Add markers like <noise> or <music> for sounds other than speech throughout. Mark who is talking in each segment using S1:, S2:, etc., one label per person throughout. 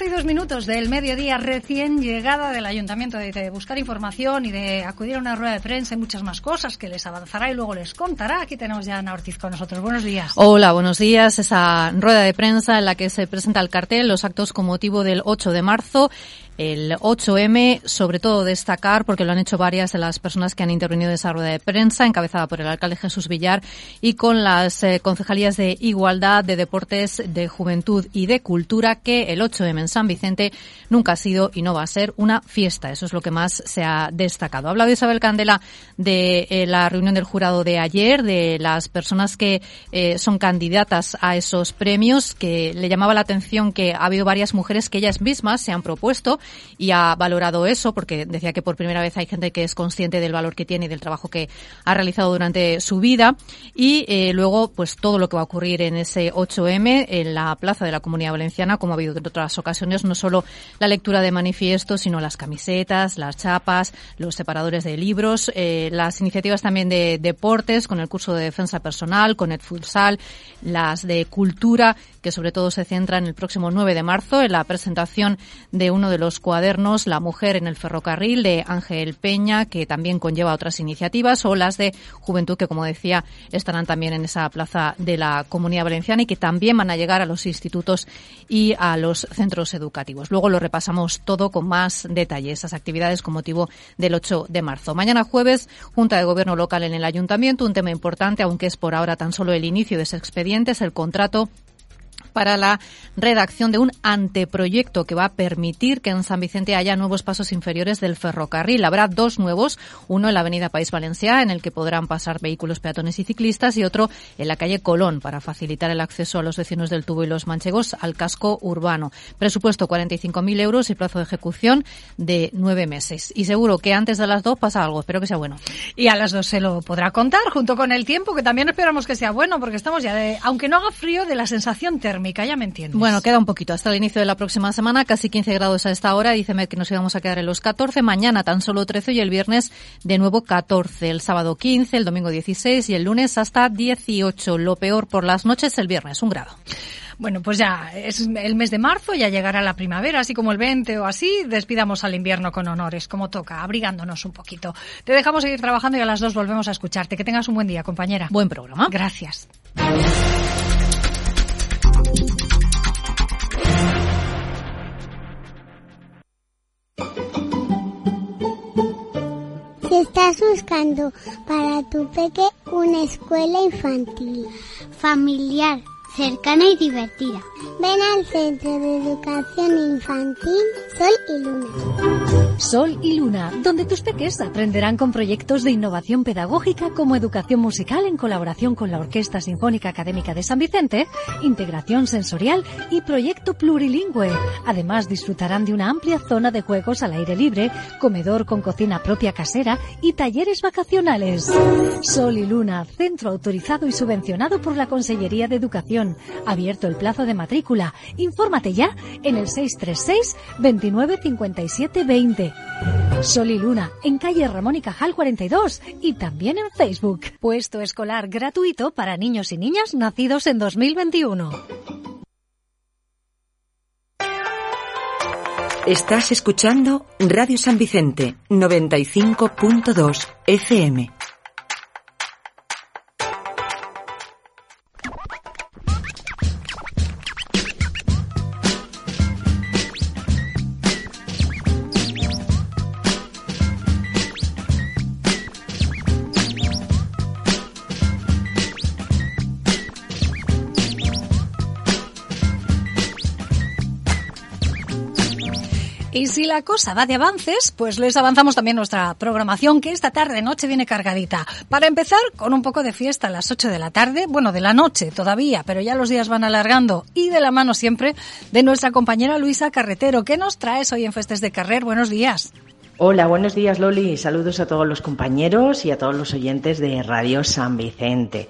S1: Doce y dos minutos del mediodía recién llegada del ayuntamiento de, de buscar información y de acudir a una rueda de prensa y muchas más cosas que les avanzará y luego les contará. Aquí tenemos ya a Ana Ortiz con nosotros. Buenos días.
S2: Hola, buenos días. Esa rueda de prensa en la que se presenta el cartel, los actos con motivo del 8 de marzo el 8M, sobre todo destacar, porque lo han hecho varias de las personas que han intervenido en esa rueda de prensa, encabezada por el alcalde Jesús Villar y con las eh, concejalías de Igualdad, de Deportes, de Juventud y de Cultura, que el 8M en San Vicente nunca ha sido y no va a ser una fiesta. Eso es lo que más se ha destacado. Ha hablado Isabel Candela de eh, la reunión del jurado de ayer, de las personas que eh, son candidatas a esos premios, que le llamaba la atención que ha habido varias mujeres que ellas mismas se han propuesto y ha valorado eso porque decía que por primera vez hay gente que es consciente del valor que tiene y del trabajo que ha realizado durante su vida. Y eh, luego pues todo lo que va a ocurrir en ese 8M en la plaza de la Comunidad Valenciana como ha habido en otras ocasiones no solo la lectura de manifiestos sino las camisetas, las chapas, los separadores de libros, eh, las iniciativas también de deportes con el curso de defensa personal, con el futsal, las de cultura que sobre todo se centran el próximo 9 de marzo en la presentación de uno de los cuadernos La mujer en el ferrocarril de Ángel Peña, que también conlleva otras iniciativas, o las de Juventud, que como decía, estarán también en esa plaza de la Comunidad Valenciana y que también van a llegar a los institutos y a los centros educativos. Luego lo repasamos todo con más detalle, esas actividades con motivo del 8 de marzo. Mañana jueves, Junta de Gobierno Local en el Ayuntamiento, un tema importante, aunque es por ahora tan solo el inicio de ese expediente, es el contrato para la redacción de un anteproyecto que va a permitir que en San Vicente haya nuevos pasos inferiores del ferrocarril. Habrá dos nuevos, uno en la avenida País Valencià, en el que podrán pasar vehículos peatones y ciclistas, y otro en la calle Colón, para facilitar el acceso a los vecinos del Tubo y los Manchegos al casco urbano. Presupuesto 45.000 euros y plazo de ejecución de nueve meses. Y seguro que antes de las dos pasa algo. Espero que sea bueno.
S1: Y a las dos se lo podrá contar, junto con el tiempo, que también esperamos que sea bueno, porque estamos ya de, aunque no haga frío, de la sensación térmica, ya me entiendes.
S2: Bueno, queda un poquito hasta el inicio de la próxima semana, casi 15 grados a esta hora. Díceme que nos íbamos a quedar en los 14. Mañana tan solo 13 y el viernes de nuevo 14. El sábado 15, el domingo 16 y el lunes hasta 18. Lo peor por las noches el viernes, un grado.
S1: Bueno, pues ya es el mes de marzo, ya llegará la primavera, así como el 20 o así, despidamos al invierno con honores, como toca, abrigándonos un poquito. Te dejamos seguir trabajando y a las dos volvemos a escucharte. Que tengas un buen día, compañera.
S2: Buen programa.
S1: Gracias.
S3: Estás buscando para tu peque una escuela infantil, familiar, cercana y divertida, ven al Centro de Educación Infantil Sol y Luna.
S4: Sol y Luna, donde tus peques aprenderán con proyectos de innovación pedagógica como educación musical en colaboración con la Orquesta Sinfónica Académica de San Vicente, integración sensorial y proyecto plurilingüe. Además disfrutarán de una amplia zona de juegos al aire libre, comedor con cocina propia casera y talleres vacacionales. Sol y Luna, centro autorizado y subvencionado por la Consellería de Educación. Abierto el plazo de matrícula. Infórmate ya en el 636 29 57 20. Sol y Luna, en calle Ramón y Cajal 42 y también en Facebook. Puesto escolar gratuito para niños y niñas nacidos en 2021.
S5: Estás escuchando Radio San Vicente 95.2 FM.
S1: La cosa va de avances, pues les avanzamos también nuestra programación que esta tarde noche viene cargadita. Para empezar, con un poco de fiesta a las 8 de la tarde, bueno, de la noche todavía, pero ya los días van alargando y de la mano siempre de nuestra compañera Luisa Carretero. ¿Qué nos traes hoy en Festes de Carrer? Buenos días.
S6: Hola, buenos días Loli. Saludos a todos los compañeros y a todos los oyentes de Radio San Vicente.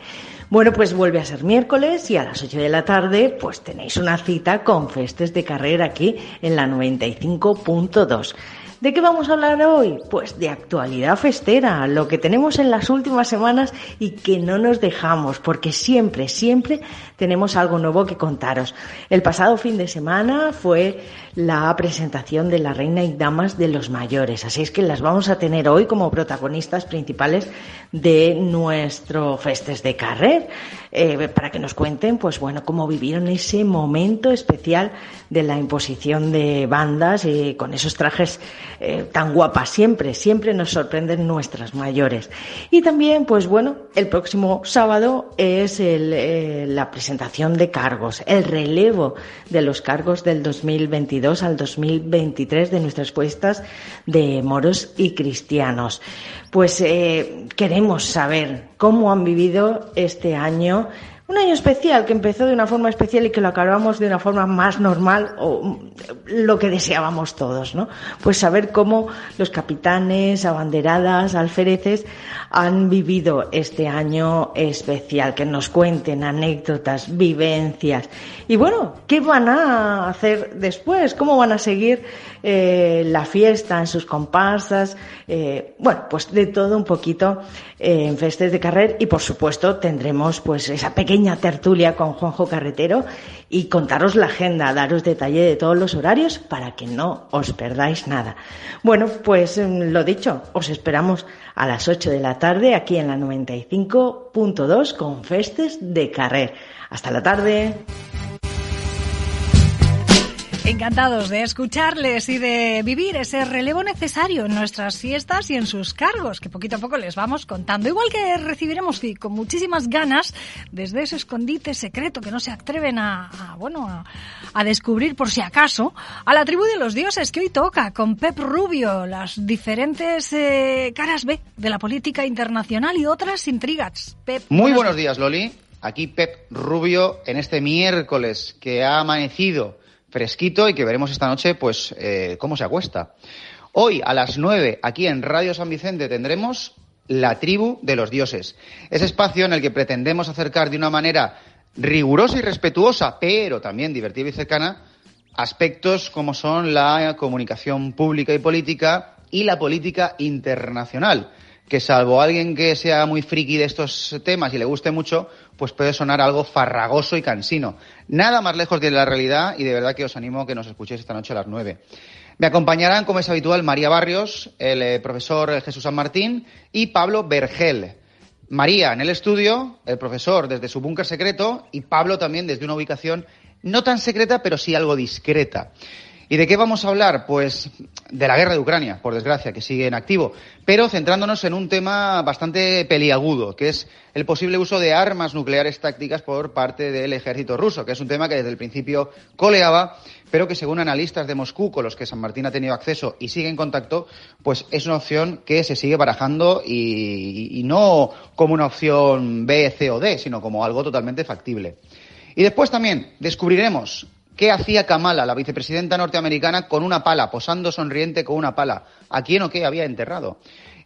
S6: Bueno, pues vuelve a ser miércoles y a las 8 de la tarde pues tenéis una cita con Festes de Carrera aquí en la 95.2. ¿De qué vamos a hablar hoy? Pues de actualidad festera, lo que tenemos en las últimas semanas y que no nos dejamos, porque siempre, siempre tenemos algo nuevo que contaros. El pasado fin de semana fue la presentación de la Reina y Damas de los Mayores, así es que las vamos a tener hoy como protagonistas principales de nuestro Festes de Carrer, eh, para que nos cuenten, pues bueno, cómo vivieron ese momento especial de la imposición de bandas y con esos trajes eh, tan guapas. Siempre, siempre nos sorprenden nuestras mayores. Y también, pues bueno, el próximo sábado es eh, la presentación de cargos, el relevo de los cargos del 2022 al 2023 de nuestras puestas de moros y cristianos. Pues eh, queremos saber cómo han vivido este año un año especial que empezó de una forma especial y que lo acabamos de una forma más normal o lo que deseábamos todos, ¿no? Pues saber cómo los capitanes, abanderadas, alfereces han vivido este año especial, que nos cuenten anécdotas, vivencias y bueno, ¿qué van a hacer después? ¿Cómo van a seguir eh, la fiesta en sus comparsas? Eh, bueno, pues de todo un poquito en Festes de Carrer y por supuesto tendremos pues esa pequeña tertulia con Juanjo Carretero y contaros la agenda, daros detalle de todos los horarios para que no os perdáis nada. Bueno, pues mm, lo dicho, os esperamos a las 8 de la tarde aquí en la 95.2 con Festes de Carrer. Hasta la tarde.
S1: Encantados de escucharles y de vivir ese relevo necesario en nuestras fiestas y en sus cargos, que poquito a poco les vamos contando. Igual que recibiremos con muchísimas ganas desde ese escondite secreto que no se atreven a, bueno, a, descubrir por si acaso, a la tribu de los dioses que hoy toca con Pep Rubio, las diferentes eh, caras B de la política internacional y otras intrigas.
S7: Pep, Muy buenos días, Loli. Aquí Pep Rubio en este miércoles que ha amanecido fresquito y que veremos esta noche, pues, eh, cómo se acuesta. Hoy a las nueve, aquí en Radio San Vicente, tendremos La Tribu de los Dioses. Ese espacio en el que pretendemos acercar de una manera rigurosa y respetuosa, pero también divertida y cercana, aspectos como son la comunicación pública y política y la política internacional que salvo alguien que sea muy friki de estos temas y le guste mucho, pues puede sonar algo farragoso y cansino. Nada más lejos de la realidad y de verdad que os animo a que nos escuchéis esta noche a las nueve. Me acompañarán, como es habitual, María Barrios, el eh, profesor Jesús San Martín y Pablo Vergel. María en el estudio, el profesor desde su búnker secreto y Pablo también desde una ubicación no tan secreta, pero sí algo discreta. ¿Y de qué vamos a hablar? Pues de la guerra de Ucrania, por desgracia, que sigue en activo, pero centrándonos en un tema bastante peliagudo, que es el posible uso de armas nucleares tácticas por parte del ejército ruso, que es un tema que desde el principio coleaba, pero que según analistas de Moscú, con los que San Martín ha tenido acceso y sigue en contacto, pues es una opción que se sigue barajando y, no como una opción B, C o D, sino como algo totalmente factible. Y después también descubriremos ¿Qué hacía Kamala, la vicepresidenta norteamericana, con una pala, posando sonriente con una pala? ¿A quién o qué había enterrado?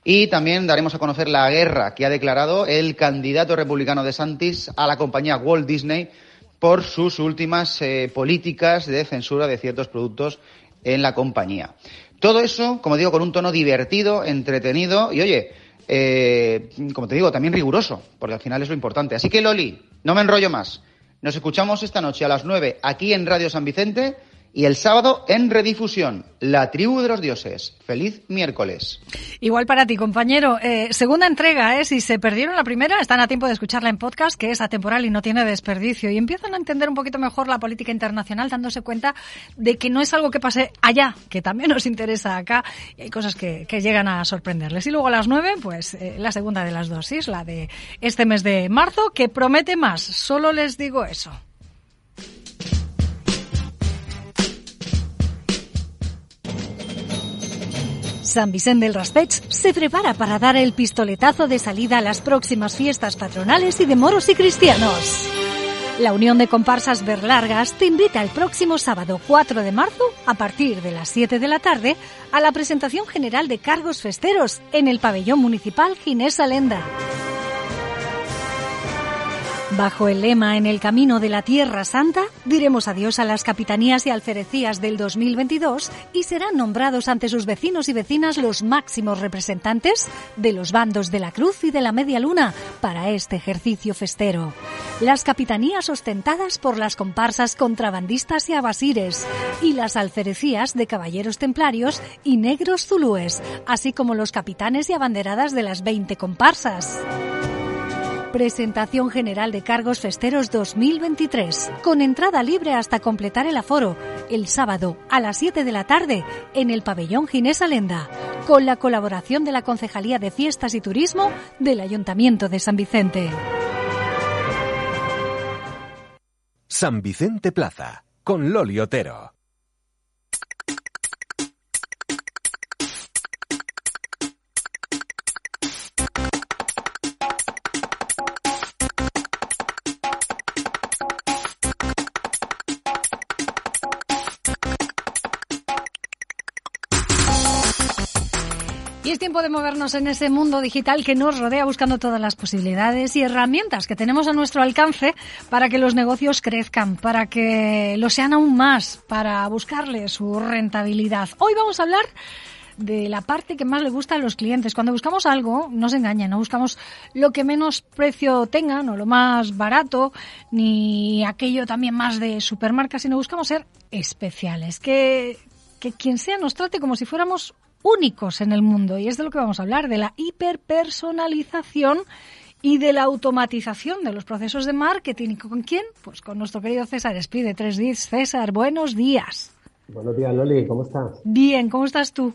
S7: Y también daremos a conocer la guerra que ha declarado el candidato republicano de Santis a la compañía Walt Disney por sus últimas eh, políticas de censura de ciertos productos en la compañía. Todo eso, como digo, con un tono divertido, entretenido y, oye, eh, como te digo, también riguroso, porque al final es lo importante. Así que, Loli, no me enrollo más. Nos escuchamos esta noche a las 9 aquí en Radio San Vicente y el sábado en redifusión, La Tribu de los Dioses. Feliz miércoles.
S1: Igual para ti, compañero. Eh, segunda entrega, ¿eh? Si se perdieron la primera, están a tiempo de escucharla en podcast, que es atemporal y no tiene desperdicio. Y empiezan a entender un poquito mejor la política internacional, dándose cuenta de que no es algo que pase allá, que también nos interesa acá. Y hay cosas que, llegan a sorprenderles. Y luego a las 9, pues eh, la segunda de las dosis, la de este mes de marzo, que promete más. Solo les digo eso.
S4: San Vicente del Raspeig se prepara para dar el pistoletazo de salida a las próximas fiestas patronales y de moros y cristianos. La Unión de Comparsas Berlargas te invita el próximo sábado 4 de marzo, a partir de las 7 de la tarde, a la presentación general de cargos festeros en el pabellón municipal Ginés Alenda. Bajo el lema En el camino de la Tierra Santa, diremos adiós a las capitanías y alferecías del 2022 y serán nombrados ante sus vecinos y vecinas los máximos representantes de los bandos de la Cruz y de la Media Luna para este ejercicio festero. Las capitanías ostentadas por las comparsas contrabandistas y abasires y las alferecías de caballeros templarios y negros zulúes, así como los capitanes y abanderadas de las 20 comparsas. Presentación General de Cargos Festeros 2023, con entrada libre hasta completar el aforo, el sábado a las 7 de la tarde en el pabellón Ginés Alenda, con la colaboración de la Concejalía de Fiestas y Turismo del Ayuntamiento de San Vicente.
S8: San Vicente Plaza, con Loli Otero.
S1: Tiempo de movernos en ese mundo digital que nos rodea buscando todas las posibilidades y herramientas que tenemos a nuestro alcance para que los negocios crezcan, para que lo sean aún más, para buscarle su rentabilidad. Hoy vamos a hablar de la parte que más le gusta a los clientes. Cuando buscamos algo, no se engañen, no buscamos lo que menos precio tenga, no lo más barato, ni aquello también más de supermarca, sino buscamos ser especiales. Que, que quien sea nos trate como si fuéramos únicos en el mundo. Y es de lo que vamos a hablar, de la hiperpersonalización y de la automatización de los procesos de marketing. ¿Y con quién? Pues con nuestro querido César Espí de 3 d César, buenos días.
S9: Buenos días, Loli, ¿cómo estás?
S1: Bien, ¿cómo estás tú?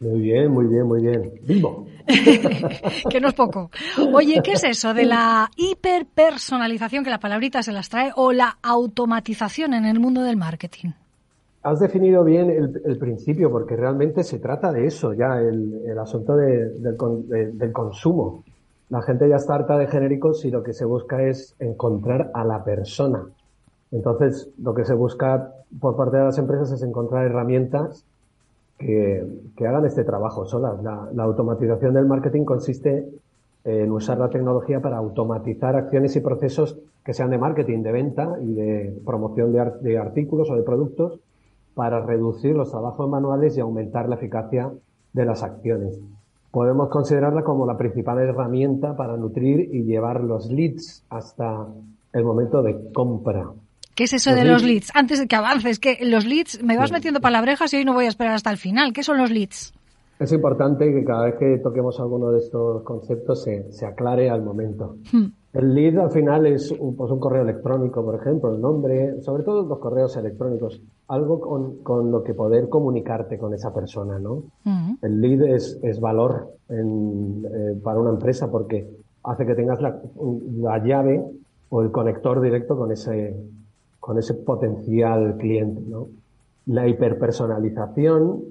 S9: Muy bien, muy bien, muy bien. Vivo. <laughs>
S1: que no es poco. Oye, ¿qué es eso de la hiperpersonalización, que la palabrita se las trae, o la automatización en el mundo del marketing?
S9: Has definido bien el, principio, porque realmente se trata de eso, ya el, asunto del, del, consumo. La gente ya está harta de genéricos y lo que se busca es encontrar a la persona. Entonces, lo que se busca por parte de las empresas es encontrar herramientas que, que hagan este trabajo solas. La, automatización del marketing consiste en usar la tecnología para automatizar acciones y procesos que sean de marketing, de venta y de promoción de, de artículos o de productos para reducir los trabajos manuales y aumentar la eficacia de las acciones. Podemos considerarla como la principal herramienta para nutrir y llevar los leads hasta el momento de compra.
S1: ¿Qué es eso de los leads? Antes de que avances, que los leads, me vas metiendo palabrejas y hoy no voy a esperar hasta el final. ¿Qué son los leads?
S9: Es importante que cada vez que toquemos alguno de estos conceptos se, se aclare al momento. Hmm. El lead al final es un, pues un correo electrónico, por ejemplo, el nombre, sobre todo los correos electrónicos, algo con, con lo que poder comunicarte con esa persona, ¿no? El lead es, es valor en, eh, para una empresa porque hace que tengas la, la, llave o el conector directo con ese, con ese potencial cliente, ¿no? La hiperpersonalización,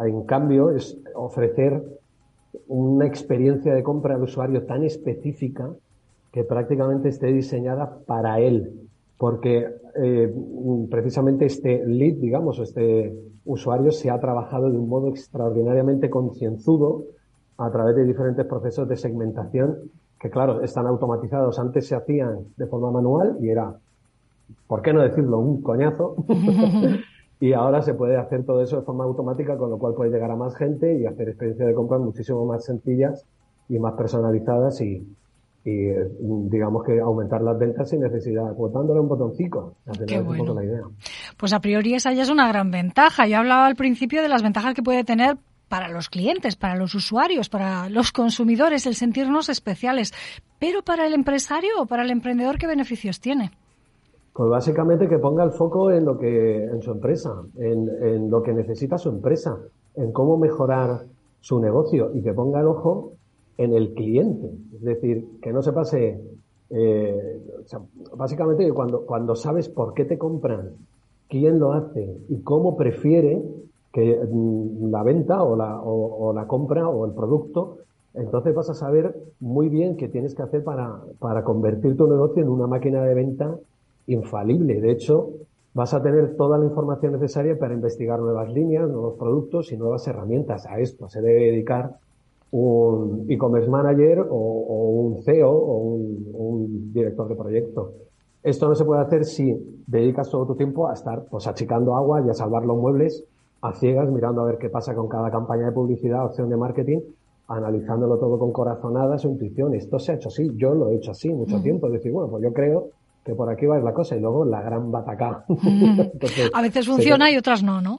S9: en cambio, es ofrecer una experiencia de compra al usuario tan específica que prácticamente esté diseñada para él, porque eh, precisamente este lead, digamos, este usuario se ha trabajado de un modo extraordinariamente concienzudo a través de diferentes procesos de segmentación que, claro, están automatizados. Antes se hacían de forma manual y era, ¿por qué no decirlo?, un coñazo. <laughs> y ahora se puede hacer todo eso de forma automática, con lo cual puede llegar a más gente y hacer experiencias de compra muchísimo más sencillas y más personalizadas y, y digamos que aumentar las ventas sin necesidad, botándole un botoncito.
S1: Qué bueno. la idea. Pues a priori esa ya es una gran ventaja. Yo hablaba al principio de las ventajas que puede tener para los clientes, para los usuarios, para los consumidores, el sentirnos especiales. Pero para el empresario o para el emprendedor, ¿qué beneficios tiene?
S9: Pues básicamente que ponga el foco en lo que, en su empresa, en, en lo que necesita su empresa, en cómo mejorar su negocio y que ponga el ojo en el cliente. Es decir, que no se pase, eh, básicamente cuando, cuando sabes por qué te compran, quién lo hace y cómo prefiere, que mm, la venta o la, o, la compra o el producto, entonces vas a saber muy bien qué tienes que hacer para, para convertir tu negocio en una máquina de venta infalible. De hecho, vas a tener toda la información necesaria para investigar nuevas líneas, nuevos productos y nuevas herramientas. A esto se debe dedicar un e-commerce manager o, un CEO o un, director de proyecto. Esto no se puede hacer si dedicas todo tu tiempo a estar pues achicando agua y a salvar los muebles a ciegas, mirando a ver qué pasa con cada campaña de publicidad, opción de marketing, analizándolo todo con corazonadas o intuición. Esto se ha hecho así, yo lo he hecho así mucho tiempo. Es decir, bueno, pues yo creo que por aquí va a ir la cosa y luego la gran batacá. <laughs>
S1: a veces funciona y otras no, ¿no?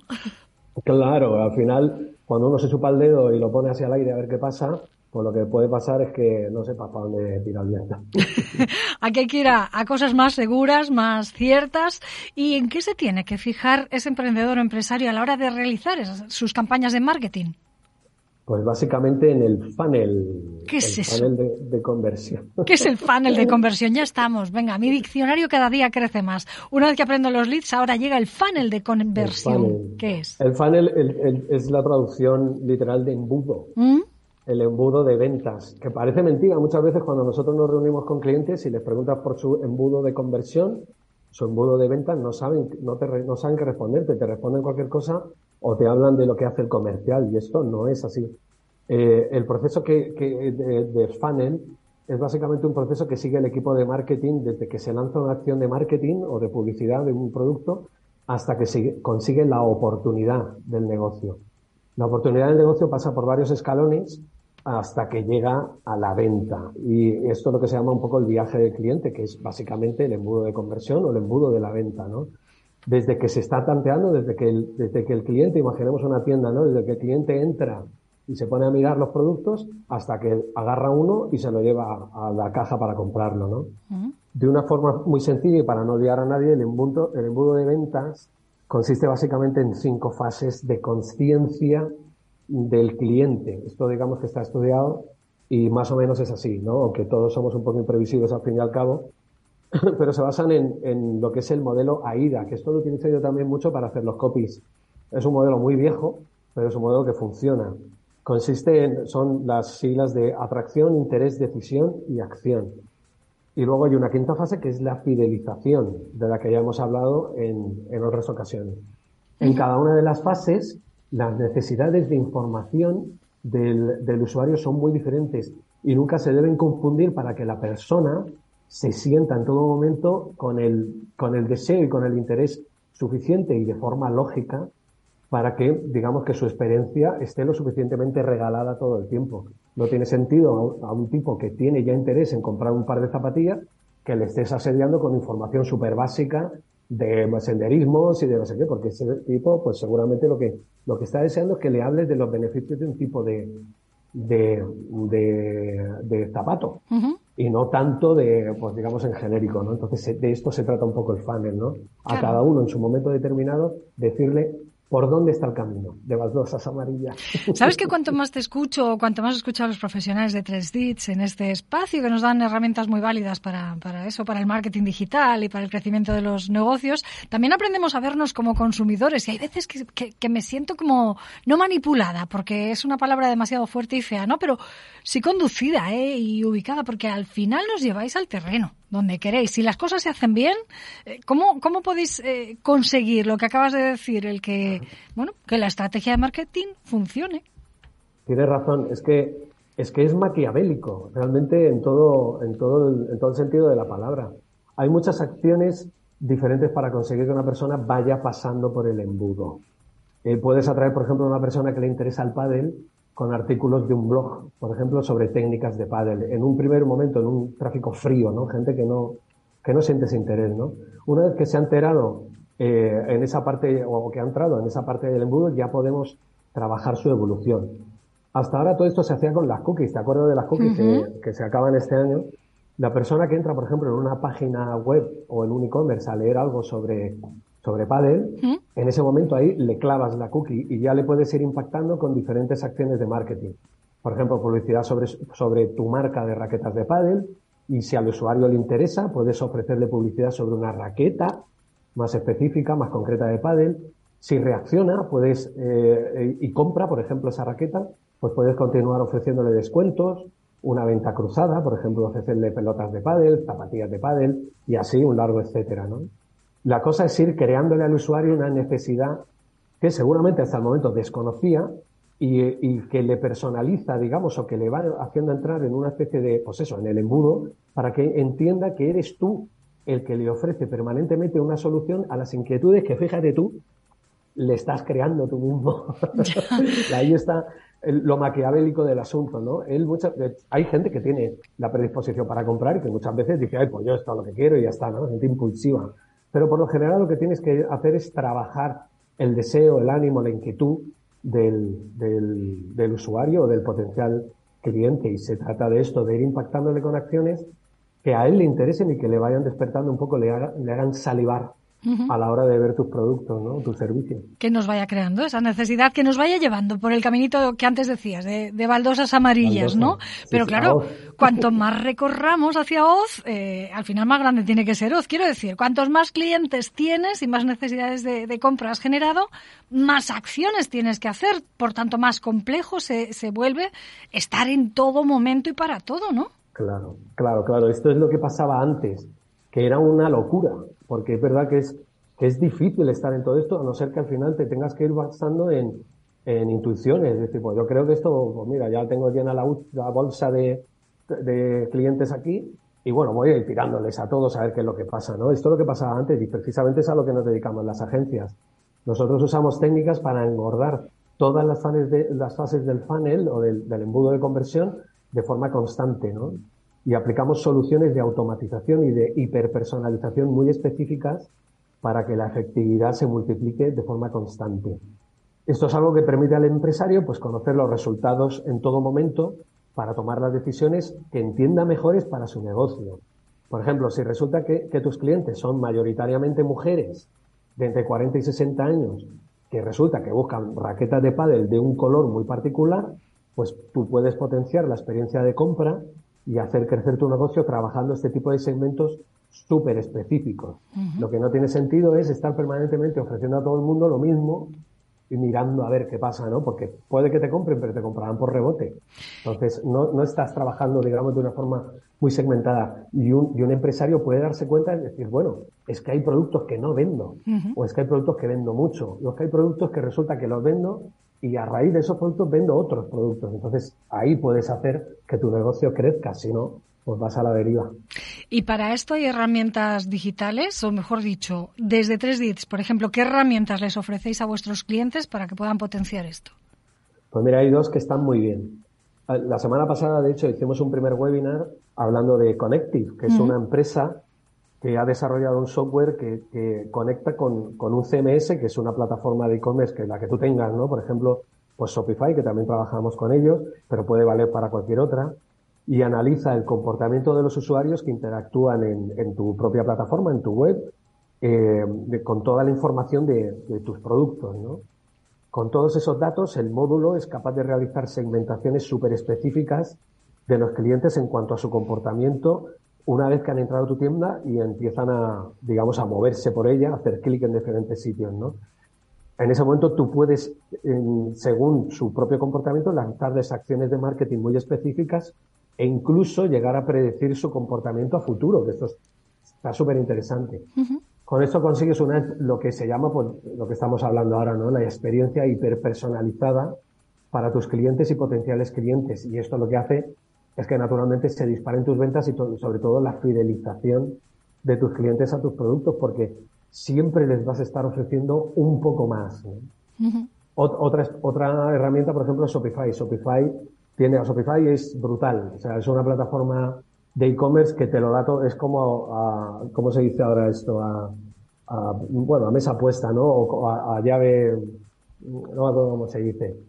S9: Claro, al final, cuando uno se chupa el dedo y lo pone hacia el aire a ver qué pasa, pues lo que puede pasar es que no sepa para dónde tirar el viento. <laughs>
S1: Aquí hay que ir a, cosas más seguras, más ciertas. ¿Y en qué se tiene que fijar ese emprendedor o empresario a la hora de realizar sus campañas de marketing?
S9: Pues básicamente en el funnel.
S1: ¿Qué es
S9: el funnel de, conversión.
S1: ¿Qué es el funnel de <laughs> conversión? Ya estamos. Venga, mi diccionario cada día crece más. Una vez que aprendo los leads, ahora llega el funnel de conversión. ¿Qué es?
S9: El funnel es la traducción literal de embudo. ¿Mm? El embudo de ventas, que parece mentira. Muchas veces cuando nosotros nos reunimos con clientes y les preguntas por su embudo de conversión, su embudo de ventas, no saben, no, te, no saben qué responderte. Te responden cualquier cosa o te hablan de lo que hace el comercial y esto no es así. Eh, el proceso que, de, funnel es básicamente un proceso que sigue el equipo de marketing desde que se lanza una acción de marketing o de publicidad de un producto hasta que se consigue la oportunidad del negocio. La oportunidad del negocio pasa por varios escalones hasta que llega a la venta. Y esto es lo que se llama un poco el viaje del cliente, que es básicamente el embudo de conversión o el embudo de la venta, ¿no? Desde que se está tanteando, desde que el, desde que el cliente, imaginemos una tienda, ¿no? Desde que el cliente entra y se pone a mirar los productos hasta que agarra uno y se lo lleva a, la caja para comprarlo, ¿no? De una forma muy sencilla y para no olvidar a nadie, el embudo, el embudo de ventas consiste básicamente en cinco fases de conciencia del cliente. Esto digamos que está estudiado y más o menos es así, ¿no? Aunque todos somos un poco imprevisivos al fin y al cabo, <laughs> pero se basan en, lo que es el modelo AIDA, que esto lo utilizo yo también mucho para hacer los copies. Es un modelo muy viejo, pero es un modelo que funciona. Consiste en, son las siglas de atracción, interés, decisión y acción. Y luego hay una quinta fase que es la fidelización, de la que ya hemos hablado en, en otras ocasiones. En cada una de las fases, las necesidades de información del, del usuario son muy diferentes y nunca se deben confundir para que la persona se sienta en todo momento con el, con el deseo y con el interés suficiente y de forma lógica para que, digamos, que su experiencia esté lo suficientemente regalada todo el tiempo. No tiene sentido a un, tipo que tiene ya interés en comprar un par de zapatillas que le estés asediando con información súper básica de senderismos y de no sé qué, porque ese tipo, pues seguramente lo que, lo que está deseando es que le hables de los beneficios de un tipo de, de, de, zapato y no tanto de, pues digamos, en genérico, ¿no? Entonces de esto se trata un poco el funnel, ¿no? A cada uno en su momento determinado decirle por dónde está el camino de baldosas amarillas. <laughs>
S1: ¿Sabes que cuanto más te escucho, cuanto más escucho a los profesionales de 3DITS en este espacio, que nos dan herramientas muy válidas para, para eso, para el marketing digital y para el crecimiento de los negocios, también aprendemos a vernos como consumidores y hay veces que, que, me siento como no manipulada, porque es una palabra demasiado fuerte y fea, ¿no? Pero sí conducida ¿eh? y ubicada, porque al final nos lleváis al terreno donde queréis. Si las cosas se hacen bien, eh, ¿cómo, cómo podéis eh, conseguir lo que acabas de decir, el que, bueno, que la estrategia de marketing funcione?
S9: Tienes razón, es que es que es maquiavélico, realmente en todo, en todo el, en todo el sentido de la palabra. Hay muchas acciones diferentes para conseguir que una persona vaya pasando por el embudo. Eh, puedes atraer, por ejemplo, a una persona que le interesa el pádel con artículos de un blog, por ejemplo, sobre técnicas de pádel. En un primer momento, en un tráfico frío, ¿no? Gente que no, que no siente ese interés, ¿no? Una vez que se ha enterado eh, en esa parte, o que ha entrado en esa parte del embudo, ya podemos trabajar su evolución. Hasta ahora todo esto se hacía con las cookies, ¿te acuerdas de las cookies que, que se acaban este año? La persona que entra, por ejemplo, en una página web o en un e-commerce a leer algo sobre sobre Paddle, en ese momento ahí le clavas la cookie y ya le puedes ir impactando con diferentes acciones de marketing. Por ejemplo, publicidad sobre, sobre tu marca de raquetas de Paddle y si al usuario le interesa, puedes ofrecerle publicidad sobre una raqueta más específica, más concreta de Paddle Si reacciona puedes eh, y compra, por ejemplo, esa raqueta, pues puedes continuar ofreciéndole descuentos, una venta cruzada, por ejemplo, ofrecerle pelotas de pádel, zapatillas de pádel y así un largo etcétera, ¿no? La cosa es ir creándole al usuario una necesidad que seguramente hasta el momento desconocía y, que le personaliza, digamos, o que le va haciendo entrar en una especie de, pues eso, en el embudo, para que entienda que eres tú el que le ofrece permanentemente una solución a las inquietudes que, fíjate tú, le estás creando tú mismo. <laughs> <laughs> Ahí está lo maquiavélico del asunto, ¿no? Él muchas, hay gente que tiene la predisposición para comprar y que muchas veces dice, ay, pues yo esto es lo que quiero y ya está, ¿no? Gente impulsiva. Pero por lo general lo que tienes que hacer es trabajar el deseo, el ánimo, la inquietud del, del, del usuario o del potencial cliente. Y se trata de esto, de ir impactándole con acciones que a él le interesen y que le vayan despertando un poco, le, le hagan salivar a la hora de ver tus productos, ¿no? tus servicios.
S1: Que nos vaya creando esa necesidad, que nos vaya llevando por el caminito que antes decías, de, baldosas amarillas, ¿no? Pero claro, <laughs> cuanto más recorramos hacia Oz, eh, al final más grande tiene que ser Oz. Quiero decir, cuantos más clientes tienes y más necesidades de, compra has generado, más acciones tienes que hacer, por tanto más complejo se, se vuelve estar en todo momento y para todo, ¿no?
S9: Claro, claro, claro. Esto es lo que pasaba antes, que era una locura porque es verdad que es, es difícil estar en todo esto, a no ser que al final te tengas que ir basando en, en intuiciones. Es decir, pues yo creo que esto, pues mira, ya tengo llena la, bolsa de, de, clientes aquí y bueno, voy a ir tirándoles a todos a ver qué es lo que pasa, ¿no? Esto es lo que pasaba antes y precisamente es a lo que nos dedicamos las agencias. Nosotros usamos técnicas para engordar todas las fases, de, las fases del funnel o del, del embudo de conversión de forma constante, ¿no? Y aplicamos soluciones de automatización y de hiperpersonalización muy específicas para que la efectividad se multiplique de forma constante. Esto es algo que permite al empresario pues, conocer los resultados en todo momento para tomar las decisiones que entienda mejores para su negocio. Por ejemplo, si resulta que, tus clientes son mayoritariamente mujeres de entre 40 y 60 años, que resulta que buscan raquetas de pádel de un color muy particular, pues tú puedes potenciar la experiencia de compra y hacer crecer tu negocio trabajando este tipo de segmentos súper específicos. Lo que no tiene sentido es estar permanentemente ofreciendo a todo el mundo lo mismo y mirando a ver qué pasa, ¿no? Porque puede que te compren, pero te comprarán por rebote. Entonces, no, no estás trabajando, digamos, de una forma muy segmentada. Y un, y un empresario puede darse cuenta y decir, bueno, es que hay productos que no vendo, o es que hay productos que vendo mucho, o es que hay productos que resulta que los vendo y a raíz de esos productos vendo otros productos. Entonces ahí puedes hacer que tu negocio crezca, si no, pues vas a la deriva.
S1: Y para esto hay herramientas digitales, o mejor dicho, desde 3DITS, por ejemplo, ¿qué herramientas les ofrecéis a vuestros clientes para que puedan potenciar esto?
S9: Pues mira, hay dos que están muy bien. La semana pasada, de hecho, hicimos un primer webinar hablando de Connective, que es una empresa que ha desarrollado un software que, conecta con, un CMS, que es una plataforma de e-commerce que la que tú tengas, ¿no? Por ejemplo, pues Shopify, que también trabajamos con ellos, pero puede valer para cualquier otra, y analiza el comportamiento de los usuarios que interactúan en, tu propia plataforma, en tu web, eh, con toda la información de, de tus productos, ¿no? Con todos esos datos, el módulo es capaz de realizar segmentaciones súper específicas de los clientes en cuanto a su comportamiento una vez que han entrado a tu tienda y empiezan a, digamos, a moverse por ella, a hacer clic en diferentes sitios, ¿no? En ese momento tú puedes, según su propio comportamiento, lanzarles acciones de marketing muy específicas e incluso llegar a predecir su comportamiento a futuro, que esto está súper interesante. Con esto consigues una, lo que se llama, pues, lo que estamos hablando ahora, ¿no? La experiencia hiperpersonalizada para tus clientes y potenciales clientes. Y esto lo que hace es que naturalmente se disparen tus ventas y sobre todo la fidelización de tus clientes a tus productos, porque siempre les vas a estar ofreciendo un poco más. otra, otra herramienta, por ejemplo, es Shopify. Shopify tiene, Shopify es brutal. O sea, es una plataforma de e-commerce que te lo da todo, es como a, ¿cómo se dice ahora esto? A, bueno, a mesa puesta, ¿no? O a, a llave, no me acuerdo cómo se dice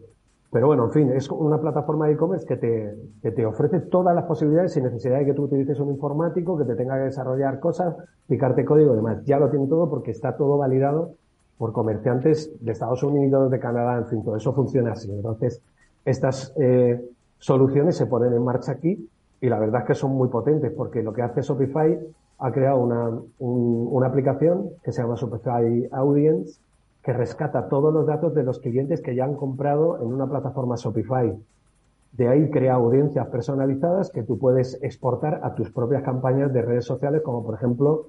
S9: pero bueno, en fin, es una plataforma de e-commerce que te, que te ofrece todas las posibilidades sin necesidad de que tú utilices un informático, que te tenga que desarrollar cosas, picarte código y demás. Ya lo tiene todo porque está todo validado por comerciantes de Estados Unidos, de Canadá, en fin, todo eso funciona así. Entonces, estas eh, soluciones se ponen en marcha aquí y la verdad es que son muy potentes porque lo que hace Shopify ha creado una, una aplicación que se llama Shopify Audience que rescata todos los datos de los clientes que ya han comprado en una plataforma Shopify. De ahí crea audiencias personalizadas que tú puedes exportar a tus propias campañas de redes sociales, como por ejemplo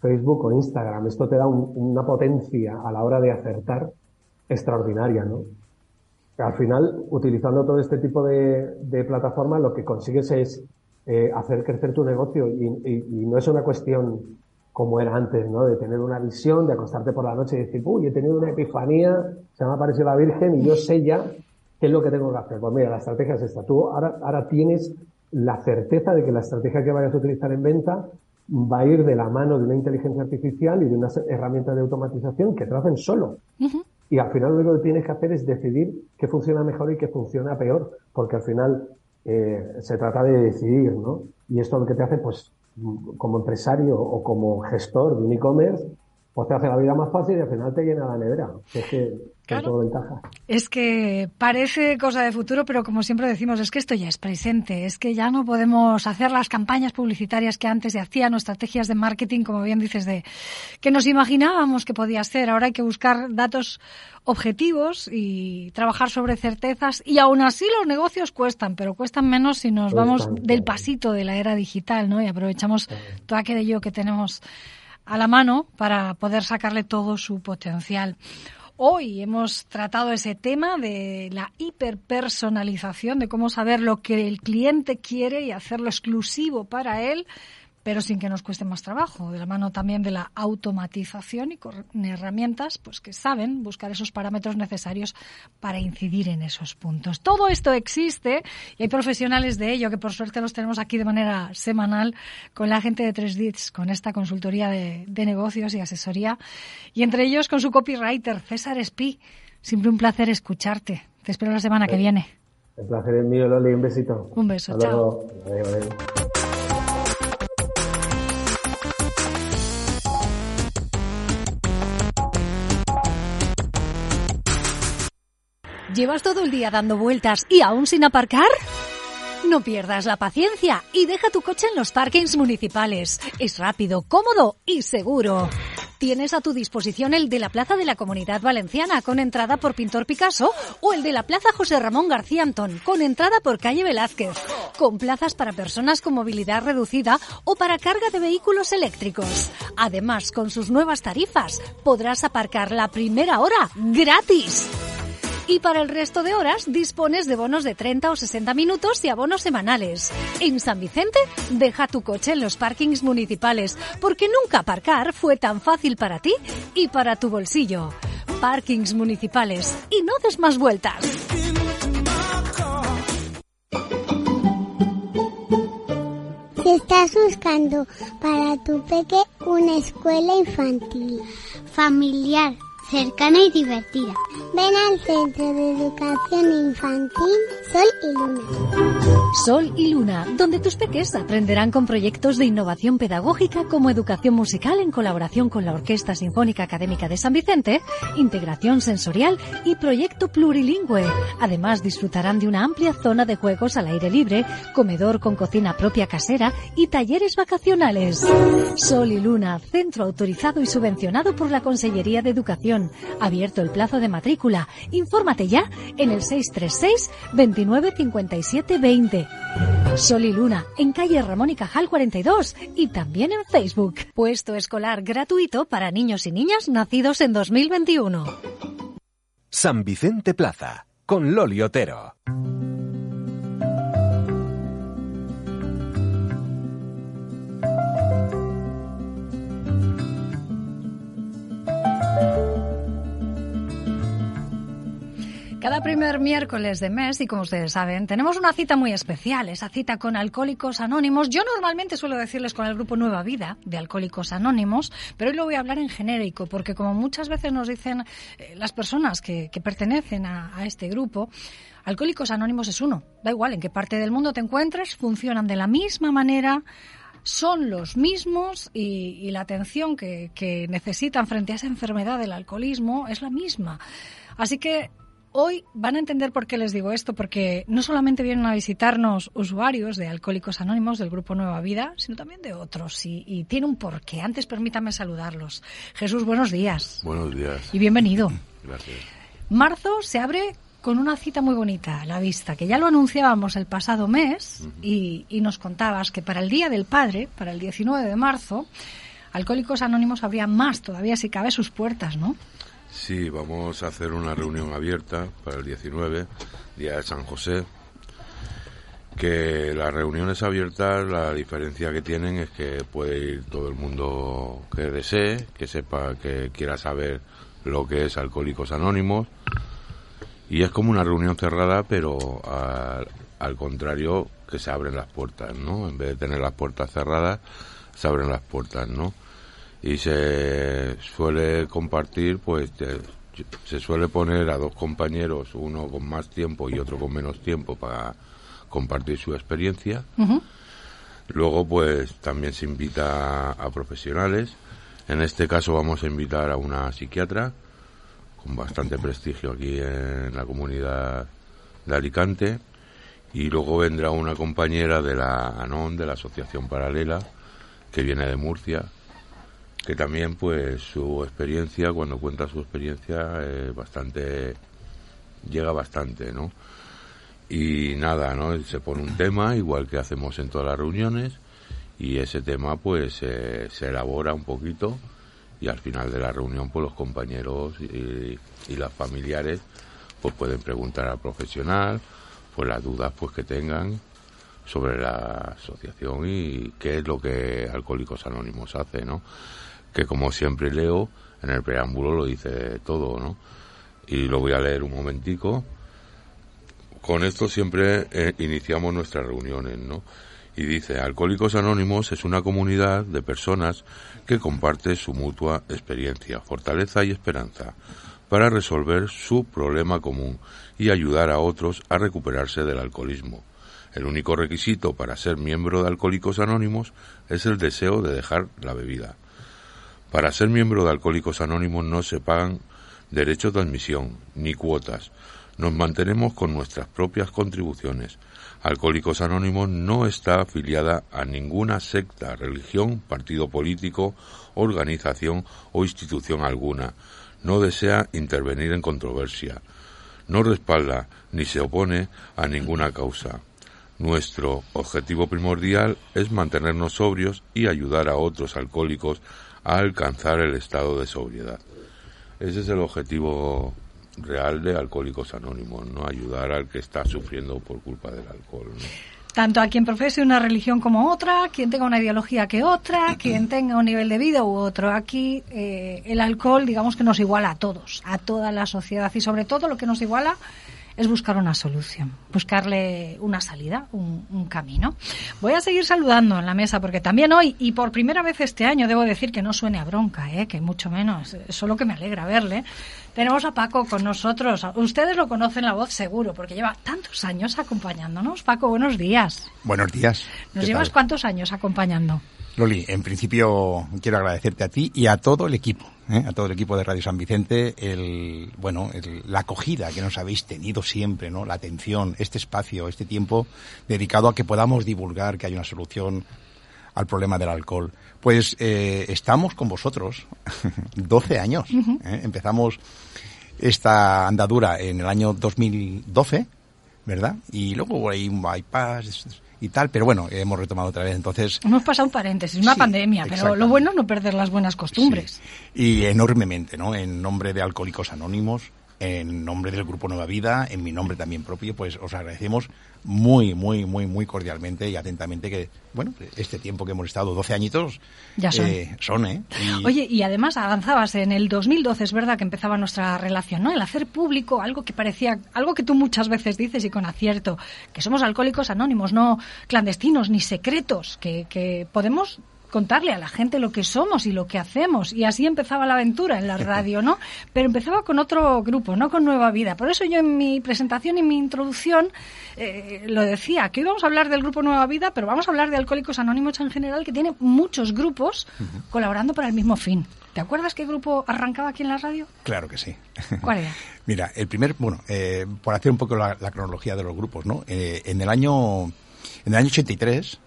S9: Facebook o Instagram. Esto te da una potencia a la hora de acertar extraordinaria, ¿no? Al final, utilizando todo este tipo de, plataformas, lo que consigues es eh, hacer crecer tu negocio y, y, no es una cuestión como era antes, ¿no? De tener una visión, de acostarte por la noche y decir, uy, he tenido una epifanía, se me ha aparecido la Virgen y yo sé ya qué es lo que tengo que hacer. Pues mira, la estrategia es esta. Tú ahora, ahora tienes la certeza de que la estrategia que vayas a utilizar en venta va a ir de la mano de una inteligencia artificial y de unas herramientas de automatización que te hacen solo. Y al final lo único que tienes que hacer es decidir qué funciona mejor y qué funciona peor, porque al final eh, se trata de decidir, ¿no? Y esto lo que te hace, pues, como empresario o como gestor de un e-commerce, pues te hace la vida más fácil y al final te llena la nevera. Es que Claro. Ventaja.
S1: Es que parece cosa de futuro, pero como siempre decimos, es que esto ya es presente, es que ya no podemos hacer las campañas publicitarias que antes se hacían o estrategias de marketing, como bien dices, de que nos imaginábamos que podía ser. Ahora hay que buscar datos objetivos y trabajar sobre certezas y aún así los negocios cuestan, pero cuestan menos si nos vamos del pasito de la era digital, ¿no? Y aprovechamos todo aquello que tenemos a la mano para poder sacarle todo su potencial. Hoy hemos tratado ese tema de la hiperpersonalización, de cómo saber lo que el cliente quiere y hacerlo exclusivo para él pero sin que nos cueste más trabajo, de la mano también de la automatización y con herramientas pues que saben buscar esos parámetros necesarios para incidir en esos puntos. Todo esto existe y hay profesionales de ello que por suerte los tenemos aquí de manera semanal con la gente de 3DITS, con esta consultoría de, negocios y asesoría y entre ellos con su copywriter César Espí. Siempre un placer escucharte. Te espero la semana que viene.
S9: El placer es mío, Loli. Un besito.
S1: Un beso. chao. ¿Llevas todo el día dando vueltas y aún sin aparcar? No pierdas la paciencia y deja tu coche en los parkings municipales. Es rápido, cómodo y seguro. Tienes a tu disposición el de la Plaza de la Comunidad Valenciana con entrada por Pintor Picasso o el de la Plaza José Ramón García Antón con entrada por Calle Velázquez, con plazas para personas con movilidad reducida o para carga de vehículos eléctricos. Además, con sus nuevas tarifas, podrás aparcar la primera hora gratis. Y para el resto de horas dispones de bonos de 30 o 60 minutos y abonos semanales. En San Vicente, deja tu coche en los parkings municipales, porque nunca aparcar fue tan fácil para ti y para tu bolsillo. Parkings municipales y no des más vueltas.
S3: Si estás buscando para tu peque una escuela infantil, familiar, cercana y divertida. Ven al Centro de Educación Infantil Sol y Luna.
S4: Sol y Luna, donde tus peques aprenderán con proyectos de innovación pedagógica como educación musical en colaboración con la Orquesta Sinfónica Académica de San Vicente, integración sensorial y proyecto plurilingüe. Además, disfrutarán de una amplia zona de juegos al aire libre, comedor con cocina propia casera y talleres vacacionales. Sol y Luna, centro autorizado y subvencionado por la Consellería de Educación Abierto el plazo de matrícula. Infórmate ya en el 636 29 57 20. Sol y Luna, en calle Ramón y Cajal 42 y también en Facebook. Puesto escolar gratuito para niños y niñas nacidos en 2021.
S8: San Vicente Plaza, con Loli Otero.
S1: Primer miércoles de mes, y como ustedes saben, tenemos una cita muy especial, esa cita con Alcohólicos Anónimos. Yo normalmente suelo decirles con el grupo Nueva Vida de Alcohólicos Anónimos, pero hoy lo voy a hablar en genérico, porque como muchas veces nos dicen eh, las personas que, pertenecen a, este grupo, Alcohólicos Anónimos es uno. Da igual en qué parte del mundo te encuentres, funcionan de la misma manera son los mismos y, la atención que, que necesitan frente a esa enfermedad del alcoholismo es la misma. Así que Hoy van a entender por qué les digo esto, porque no solamente vienen a visitarnos usuarios de Alcohólicos Anónimos del Grupo Nueva Vida, sino también de otros. Y, y tiene un porqué. Antes permítame saludarlos. Jesús, buenos días.
S10: Buenos días.
S1: Y bienvenido. <clears throat>
S10: Gracias.
S1: Marzo se abre con una cita muy bonita a la vista, que ya lo anunciábamos el pasado mes y, y nos contabas que para el Día del Padre, para el 19 de marzo, Alcohólicos Anónimos abría más todavía si cabe sus puertas, ¿no?
S10: Sí, vamos a hacer una reunión abierta para el 19, Día de San José. Que las reuniones abiertas, la diferencia que tienen es que puede ir todo el mundo que desee, que sepa, que quiera saber lo que es Alcohólicos Anónimos. Y es como una reunión cerrada, pero al, al contrario que se abren las puertas, ¿no? En vez de tener las puertas cerradas, se abren las puertas, ¿no? Y se suele compartir, pues se suele poner a dos compañeros, uno con más tiempo y otro con menos tiempo para compartir su experiencia. Luego, pues también se invita a profesionales. En este caso vamos a invitar a una psiquiatra con bastante prestigio aquí en la comunidad de Alicante. Y luego vendrá una compañera de la ANON, de la Asociación Paralela, que viene de Murcia, que también pues su experiencia cuando cuenta su experiencia es bastante llega bastante no y nada no se pone un tema igual que hacemos en todas las reuniones y ese tema pues eh, se elabora un poquito y al final de la reunión pues los compañeros y, y las familiares pues pueden preguntar al profesional pues las dudas pues que tengan sobre la asociación y qué es lo que Alcohólicos Anónimos hace, ¿no? Que como siempre leo, en el preámbulo lo dice todo, ¿no? Y lo voy a leer un momentico. Con esto siempre eh, iniciamos nuestras reuniones, ¿no? Y dice, Alcohólicos Anónimos es una comunidad de personas que comparte su mutua experiencia, fortaleza y esperanza para resolver su problema común y ayudar a otros a recuperarse del alcoholismo. El único requisito para ser miembro de Alcohólicos Anónimos es el deseo de dejar la bebida. Para ser miembro de Alcohólicos Anónimos no se pagan derechos de admisión ni cuotas. Nos mantenemos con nuestras propias contribuciones. Alcohólicos Anónimos no está afiliada a ninguna secta, religión, partido político, organización o institución alguna. No desea intervenir en controversia. No respalda ni se opone a ninguna causa. Nuestro objetivo primordial es mantenernos sobrios y ayudar a otros alcohólicos a alcanzar el estado de sobriedad. Ese es el objetivo real de Alcohólicos Anónimos, no ayudar al que está sufriendo por culpa del alcohol.
S1: Tanto a quien profese una religión como otra, quien tenga una ideología que otra, quien <clears throat> tenga un nivel de vida u otro. Aquí eh, el alcohol, digamos que nos iguala a todos, a toda la sociedad y sobre todo lo que nos iguala es buscar una solución, buscarle una salida, un, un, camino. Voy a seguir saludando en la mesa porque también hoy y por primera vez este año debo decir que no suene a bronca, ¿eh? que mucho menos, solo que me alegra verle. Tenemos a Paco con nosotros. Ustedes lo conocen la voz seguro porque lleva tantos años acompañándonos. Paco, buenos días.
S11: Buenos días.
S1: ¿Nos llevas tal? cuántos años acompañando?
S11: Loli, en principio quiero agradecerte a ti y a todo el equipo, ¿eh? a todo el equipo de Radio San Vicente, el, bueno, el, la acogida que nos habéis tenido siempre, ¿no? La atención, este espacio, este tiempo dedicado a que podamos divulgar que hay una solución al problema del alcohol. Pues eh, estamos con vosotros <laughs> 12 años. ¿eh? Empezamos esta andadura en el año 2012, ¿verdad? Y luego hay un bypass, y tal, pero bueno, hemos retomado otra vez. Entonces
S1: hemos pasado un paréntesis, una sí, pandemia, pero lo bueno es no perder las buenas costumbres.
S11: Sí. Y enormemente, ¿no? En nombre de Alcohólicos Anónimos, en nombre del Grupo Nueva Vida, en mi nombre también propio, pues os agradecemos muy, muy, muy, muy cordialmente y atentamente que, bueno, este tiempo que hemos estado, 12 añitos,
S1: ya son.
S11: Eh, son ¿eh?
S1: Y... Oye, y además avanzabas en el 2012, es verdad que empezaba nuestra relación, ¿no? El hacer público algo que parecía, algo que tú muchas veces dices y con acierto, que somos alcohólicos anónimos, no clandestinos ni secretos, que, que podemos contarle a la gente lo que somos y lo que hacemos. Y así empezaba la aventura en la radio, ¿no? Pero empezaba con otro grupo, no con Nueva Vida. Por eso yo en mi presentación y mi introducción eh, lo decía, que hoy vamos a hablar del grupo Nueva Vida, pero vamos a hablar de Alcohólicos Anónimos en general, que tiene muchos grupos uh -huh. colaborando para el mismo fin. ¿Te acuerdas qué grupo arrancaba aquí en la radio?
S11: Claro que sí.
S1: ¿Cuál era? <laughs>
S11: Mira, el primer, bueno, eh, por hacer un poco la, cronología de los grupos, ¿no? Eh, en el año, en el año 83,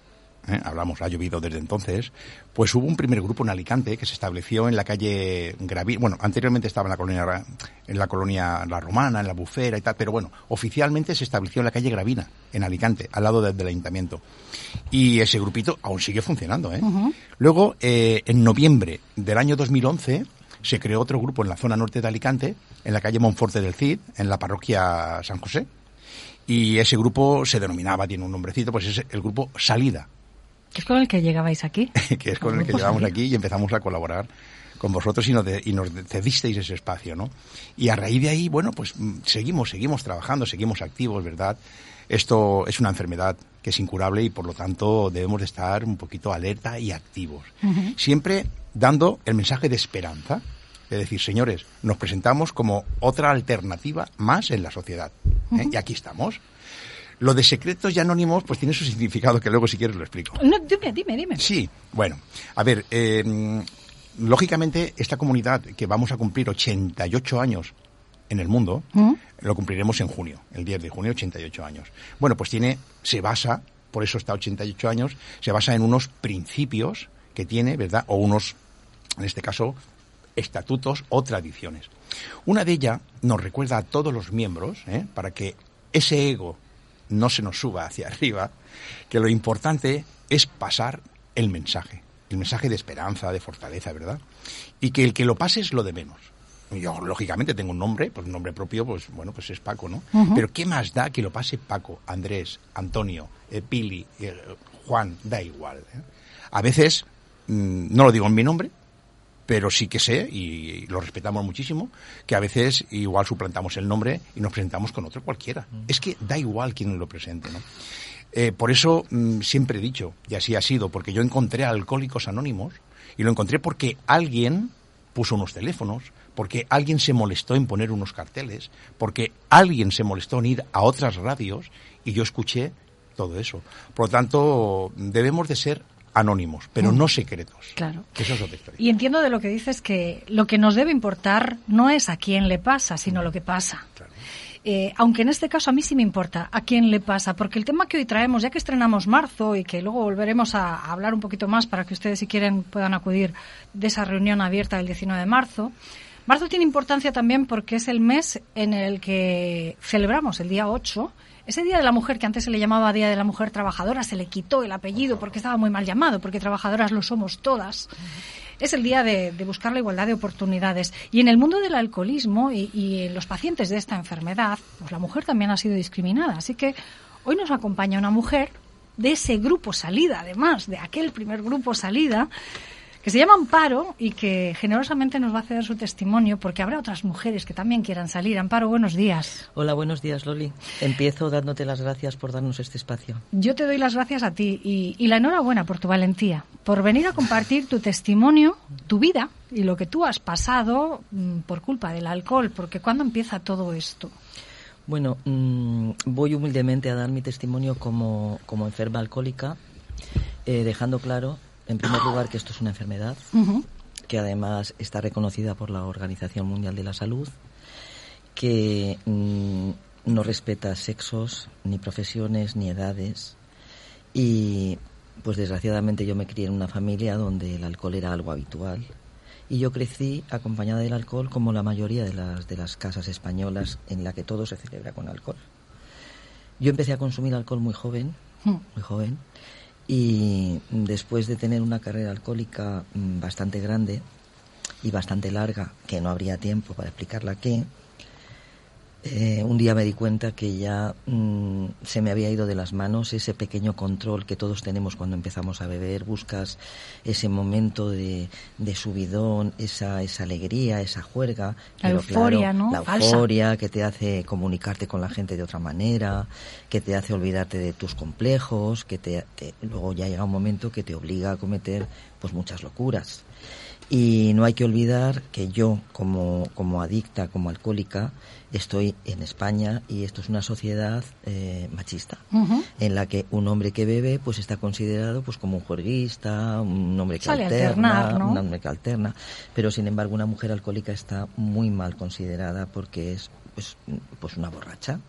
S11: ¿eh? hablamos, ha llovido desde entonces, pues hubo un primer grupo en Alicante que se estableció en la calle Gravina, bueno, anteriormente estaba en la colonia en la colonia La Romana, en la Bufera y tal, pero bueno, oficialmente se estableció en la calle Gravina, en Alicante, al lado del, ayuntamiento. Y ese grupito aún sigue funcionando, ¿eh? Luego, eh, en noviembre del año 2011, se creó otro grupo en la zona norte de Alicante, en la calle Monforte del Cid, en la parroquia San José. Y ese grupo se denominaba, tiene un nombrecito, pues es el grupo Salida
S1: es con el que llegabais aquí. <laughs>
S11: que es con el que llegamos aquí y empezamos a colaborar con vosotros y nos, y nos cedisteis ese espacio, ¿no? Y a raíz de ahí, bueno, pues mm, seguimos, seguimos trabajando, seguimos activos, ¿verdad? Esto es una enfermedad que es incurable y por lo tanto debemos de estar un poquito alerta y activos. Siempre dando el mensaje de esperanza, es decir, señores, nos presentamos como otra alternativa más en la sociedad. ¿eh? Y aquí estamos. Lo de secretos y anónimos, pues tiene su significado, que luego si quieres lo explico.
S1: No, dime, dime, dime.
S11: Sí, bueno, a ver, eh, lógicamente esta comunidad que vamos a cumplir 88 años en el mundo, ¿Mm? lo cumpliremos en junio, el 10 de junio, 88 años. Bueno, pues tiene, se basa, por eso está 88 años, se basa en unos principios que tiene, ¿verdad? O unos, en este caso, estatutos o tradiciones. Una de ellas nos recuerda a todos los miembros, ¿eh? para que ese ego no se nos suba hacia arriba, que lo importante es pasar el mensaje, el mensaje de esperanza, de fortaleza, ¿verdad? Y que el que lo pase es lo de menos. Yo, lógicamente, tengo un nombre, pues un nombre propio, pues bueno, pues es Paco, ¿no? Pero ¿qué más da que lo pase Paco, Andrés, Antonio, eh, Pili, eh, Juan? Da igual. ¿eh? A veces, mm, no lo digo en mi nombre, pero sí que sé, y lo respetamos muchísimo, que a veces igual suplantamos el nombre y nos presentamos con otro cualquiera. Mm. Es que da igual quién lo presente, ¿no? Eh, por eso mm, siempre he dicho, y así ha sido, porque yo encontré a Alcohólicos Anónimos, y lo encontré porque alguien puso unos teléfonos, porque alguien se molestó en poner unos carteles, porque alguien se molestó en ir a otras radios, y yo escuché todo eso. Por lo tanto, debemos de ser anónimos, pero mm. no secretos.
S1: Claro.
S11: eso es otra
S1: Y entiendo de lo que dices que lo que nos debe importar no es a quién le pasa, sino lo que pasa. Eh, aunque en este caso a mí sí me importa a quién le pasa, porque el tema que hoy traemos, ya que estrenamos marzo y que luego volveremos a, hablar un poquito más para que ustedes, si quieren, puedan acudir de esa reunión abierta del 19 de marzo, marzo tiene importancia también porque es el mes en el que celebramos, el día 8, ese Día de la Mujer, que antes se le llamaba Día de la Mujer Trabajadora, se le quitó el apellido porque estaba muy mal llamado, porque trabajadoras lo somos todas. Es el día de, buscar la igualdad de oportunidades. Y en el mundo del alcoholismo y, y en los pacientes de esta enfermedad, pues la mujer también ha sido discriminada. Así que hoy nos acompaña una mujer de ese grupo salida, además, de aquel primer grupo salida, que se llama Amparo y que generosamente nos va a ceder su testimonio porque habrá otras mujeres que también quieran salir. Amparo, buenos días.
S12: Hola, buenos días, Loli. Empiezo dándote las gracias por darnos este espacio.
S1: Yo te doy las gracias a ti y, la enhorabuena por tu valentía, por venir a compartir tu testimonio, tu vida y lo que tú has pasado mm, por culpa del alcohol, porque ¿cuándo empieza todo esto?
S12: Bueno, mm, voy humildemente a dar mi testimonio como, como enferma alcohólica, eh, dejando claro en primer lugar, que esto es una enfermedad, que además está reconocida por la Organización Mundial de la Salud, que mm, no respeta sexos, ni profesiones, ni edades. Y pues desgraciadamente yo me crié en una familia donde el alcohol era algo habitual. Y yo crecí acompañada del alcohol como la mayoría de las, de las casas españolas en la que todo se celebra con alcohol. Yo empecé a consumir alcohol muy joven, muy joven, y después de tener una carrera alcohólica mm, bastante grande y bastante larga, que no habría tiempo para explicarla aquí, eh, un día me di cuenta que ya mm, se me había ido de las manos ese pequeño control que todos tenemos cuando empezamos a beber. Buscas ese momento de, subidón, esa, esa alegría, esa juerga.
S1: La euforia, ¿no?
S12: La euforia que te hace comunicarte con la gente de otra manera, que te hace olvidarte de tus complejos, que te, luego ya llega un momento que te obliga a cometer pues muchas locuras. Y no hay que olvidar que yo, como, como adicta, como alcohólica, estoy en España y esto es una sociedad eh, machista, en la que un hombre que bebe pues está considerado pues como un juerguista, un hombre que
S1: Sale
S12: alterna,
S1: alternar, ¿no?
S12: un hombre que alterna, pero sin embargo una mujer alcohólica está muy mal considerada porque es pues, pues una borracha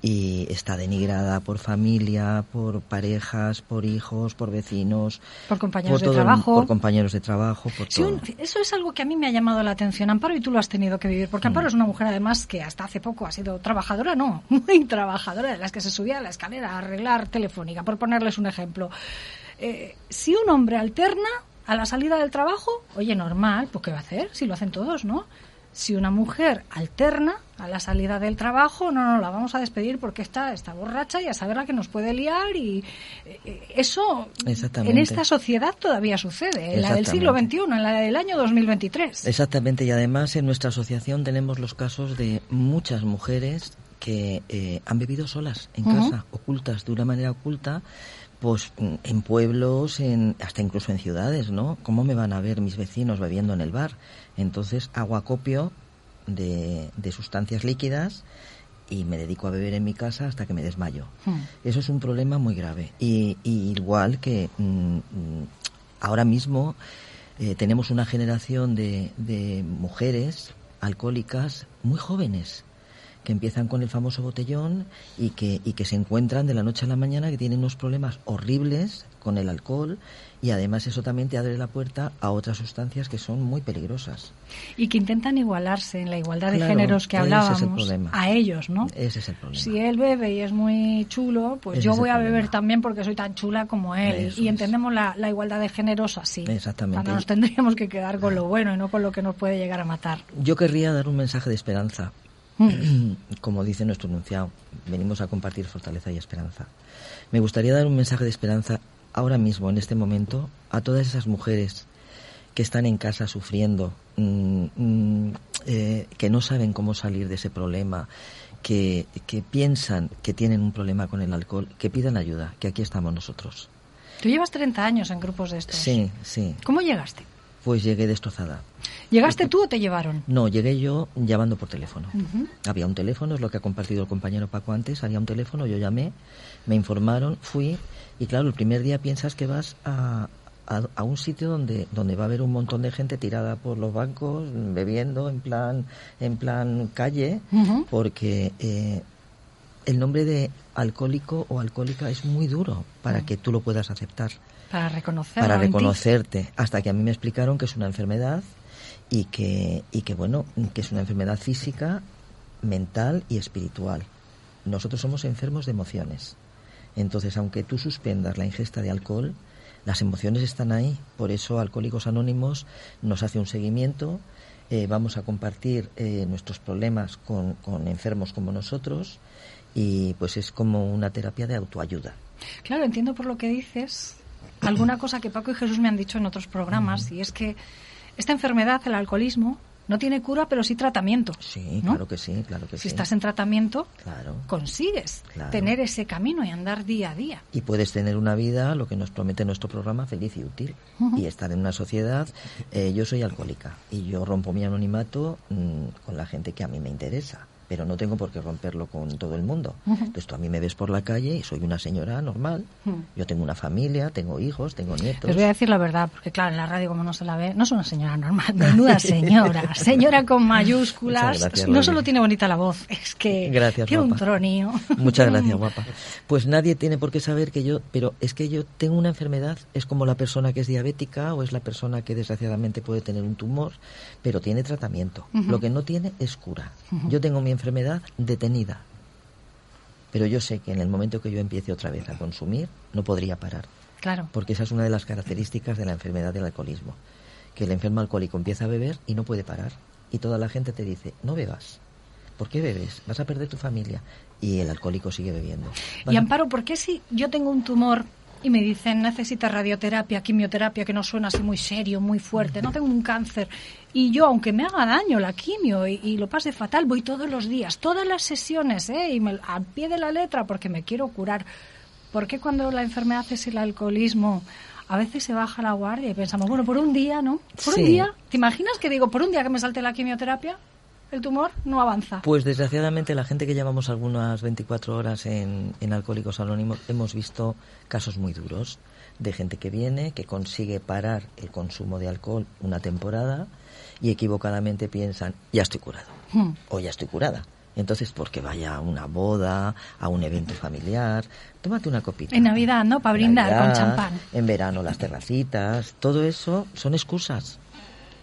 S12: y está denigrada por familia, por parejas, por hijos, por vecinos,
S1: Por compañeros de
S12: el-
S1: trabajo.
S12: por compañeros de trabajo, por
S1: Sí,
S12: todo.
S1: un- eso es algo que a mí me ha llamado la atención, Amparo, y tú lo has tenido que vivir, porque Amparo es una mujer además que hasta hace poco ha sido trabajadora, no, <laughs> muy trabajadora, de las que se subía a la escalera a arreglar telefónica, por ponerles un ejemplo. Eh, si un hombre alterna a la salida del trabajo, oye, normal, pues ¿qué va a hacer? Si lo hacen todos, ¿no? Si una mujer alterna a la salida del trabajo, no, no, la vamos a despedir porque está, está borracha y a saber la que nos puede liar y eh, eso en esta sociedad todavía sucede, en la del siglo XXI, en la del año 2023.
S12: Exactamente, y además en nuestra asociación tenemos los casos de muchas mujeres que eh, han bebido solas en casa, ocultas, de una manera oculta, pues en pueblos, en, hasta incluso en ciudades, ¿no? ¿Cómo me van a ver mis vecinos bebiendo en el bar? Entonces hago acopio de, de sustancias líquidas y me dedico a beber en mi casa hasta que me desmayo. Eso es un problema muy grave. Y, y igual que mm, ahora mismo eh, tenemos una generación de, de mujeres alcohólicas muy jóvenes que empiezan con el famoso botellón y que, y que se encuentran de la noche a la mañana que tienen unos problemas horribles con el alcohol y además eso también te abre la puerta a otras sustancias que son muy peligrosas.
S1: Y que intentan igualarse en la igualdad de géneros que
S12: ese es el
S1: hablábamos a ellos, ¿no?
S12: Ese es el problema.
S1: Si él bebe y es muy chulo, pues
S12: Ese
S1: yo voy a
S12: problema.
S1: beber también porque soy tan chula como él.
S12: Eso
S1: y entendemos la, la igualdad de géneros así.
S12: Exactamente.
S1: Cuando nos tendríamos que quedar con lo bueno y no con lo que nos puede llegar a matar.
S12: Yo querría dar un mensaje de esperanza. <clears throat> Como dice nuestro enunciado, venimos a compartir fortaleza y esperanza. Me gustaría dar un mensaje de esperanza ahora mismo, en este momento, a todas esas mujeres que están en casa sufriendo, mm, mm, eh, que no saben cómo salir de ese problema, que, que piensan que tienen un problema con el alcohol, que pidan ayuda, que aquí estamos nosotros.
S1: Tú llevas 30 años en grupos de estos.
S12: Sí, sí.
S1: ¿Cómo llegaste?
S12: Pues llegué destrozada.
S1: ¿Llegaste tú o te llevaron?
S12: No, llegué yo llamando por teléfono. Había un teléfono, es lo que ha compartido el compañero Paco antes, había un teléfono, yo llamé, me informaron, fui y claro, el primer día piensas que vas a, a, a un sitio donde, donde va a haber un montón de gente tirada por los bancos, bebiendo en plan, en plan calle, porque eh, el nombre de alcohólico o alcohólica es muy duro para que tú lo puedas aceptar
S1: Para reconocerlo
S12: para reconocerte. Hasta que a mí me explicaron que es una enfermedad y que y que bueno que es una enfermedad física mental y espiritual. Nosotros somos enfermos de emociones. Entonces aunque tú suspendas la ingesta de alcohol las emociones están ahí. Por eso alcohólicos anónimos nos hace un seguimiento. Eh, vamos a compartir eh, nuestros problemas con, con enfermos como nosotros y pues es como una terapia de autoayuda.
S1: Claro, entiendo por lo que dices alguna cosa que Paco y Jesús me han dicho en otros programas y es que esta enfermedad, el alcoholismo, no tiene cura pero sí tratamiento.
S12: sí
S1: ¿no?
S12: claro que sí claro que
S1: Si
S12: sí
S1: estás en tratamiento,
S12: claro
S1: consigues
S12: Claro.
S1: tener ese camino y andar día a día.
S12: y puedes tener una vida, lo que nos promete nuestro programa, feliz y útil. Y estar en una sociedad. eh, yo soy alcohólica y yo rompo mi anonimato mm, con la gente que a mí me interesa. Pero no tengo por qué romperlo con todo el mundo. Entonces tú a mí me ves por la calle y soy una señora normal. Yo tengo una familia, tengo hijos, tengo nietos.
S1: Les voy a decir la verdad, porque claro, en la radio como no se la ve, no es una señora normal, <laughs> menuda señora, señora con mayúsculas,
S12: gracias,
S1: no solo tiene bonita la voz, es que
S12: Gracias,
S1: tiene un
S12: guapa.
S1: tronío.
S12: Muchas gracias, <laughs> guapa. Pues nadie tiene por qué saber que yo, pero es que yo tengo una enfermedad, es como la persona que es diabética o es la persona que desgraciadamente puede tener un tumor, pero tiene tratamiento. Lo que no tiene es cura. Yo tengo mi enfermedad detenida, pero yo sé que en el momento que yo empiece otra vez a consumir, no podría parar,
S1: Claro.
S12: porque esa es una de las características de la enfermedad del alcoholismo, que el enfermo alcohólico empieza a beber y no puede parar, y toda la gente te dice, no bebas. ¿Por qué bebes? Vas a perder tu familia. Y el alcohólico sigue bebiendo. Vas
S1: Y Amparo, ¿por qué si yo tengo un tumor y me dicen necesitas radioterapia, quimioterapia, que no suena así muy serio, muy fuerte, no tengo un cáncer, y yo, aunque me haga daño la quimio y, y lo pase fatal, voy todos los días, todas las sesiones, ¿eh? y me, al pie de la letra porque me quiero curar? ¿Por qué cuando la enfermedad es el alcoholismo a veces se baja la guardia y pensamos, bueno, por un día, ¿no? Por
S12: Sí.
S1: un día, ¿te imaginas que digo, por un día que me salte la quimioterapia, el tumor no avanza?
S12: Pues desgraciadamente la gente que llevamos algunas 24 horas en, en Alcohólicos Anónimos hemos visto casos muy duros de gente que viene, que consigue parar el consumo de alcohol una temporada y equivocadamente piensan, ya estoy curado
S1: Hmm.
S12: o ya estoy curada. Entonces, porque vaya a una boda, a un evento familiar, tómate una copita.
S1: En Navidad, ¿no? Para brindar con champán.
S12: En verano las terracitas, todo eso son excusas.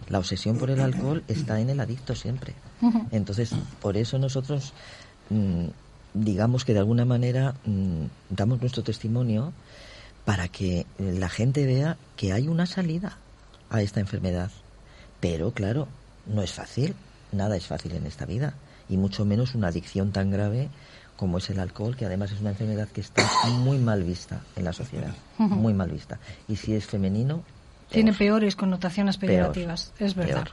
S12: La obsesión por el alcohol está en el adicto siempre. <laughs> Entonces, por eso nosotros, mm, digamos que de alguna manera mm, damos nuestro testimonio para que la gente vea que hay una salida a esta enfermedad. Pero claro, no es fácil, nada es fácil en esta vida, y mucho menos una adicción tan grave como es el alcohol, que además es una enfermedad que está muy mal vista en la sociedad, muy mal vista. Y si es femenino,
S1: Tiene peores connotaciones
S12: Peor.
S1: peyorativas, es verdad.
S12: Peor.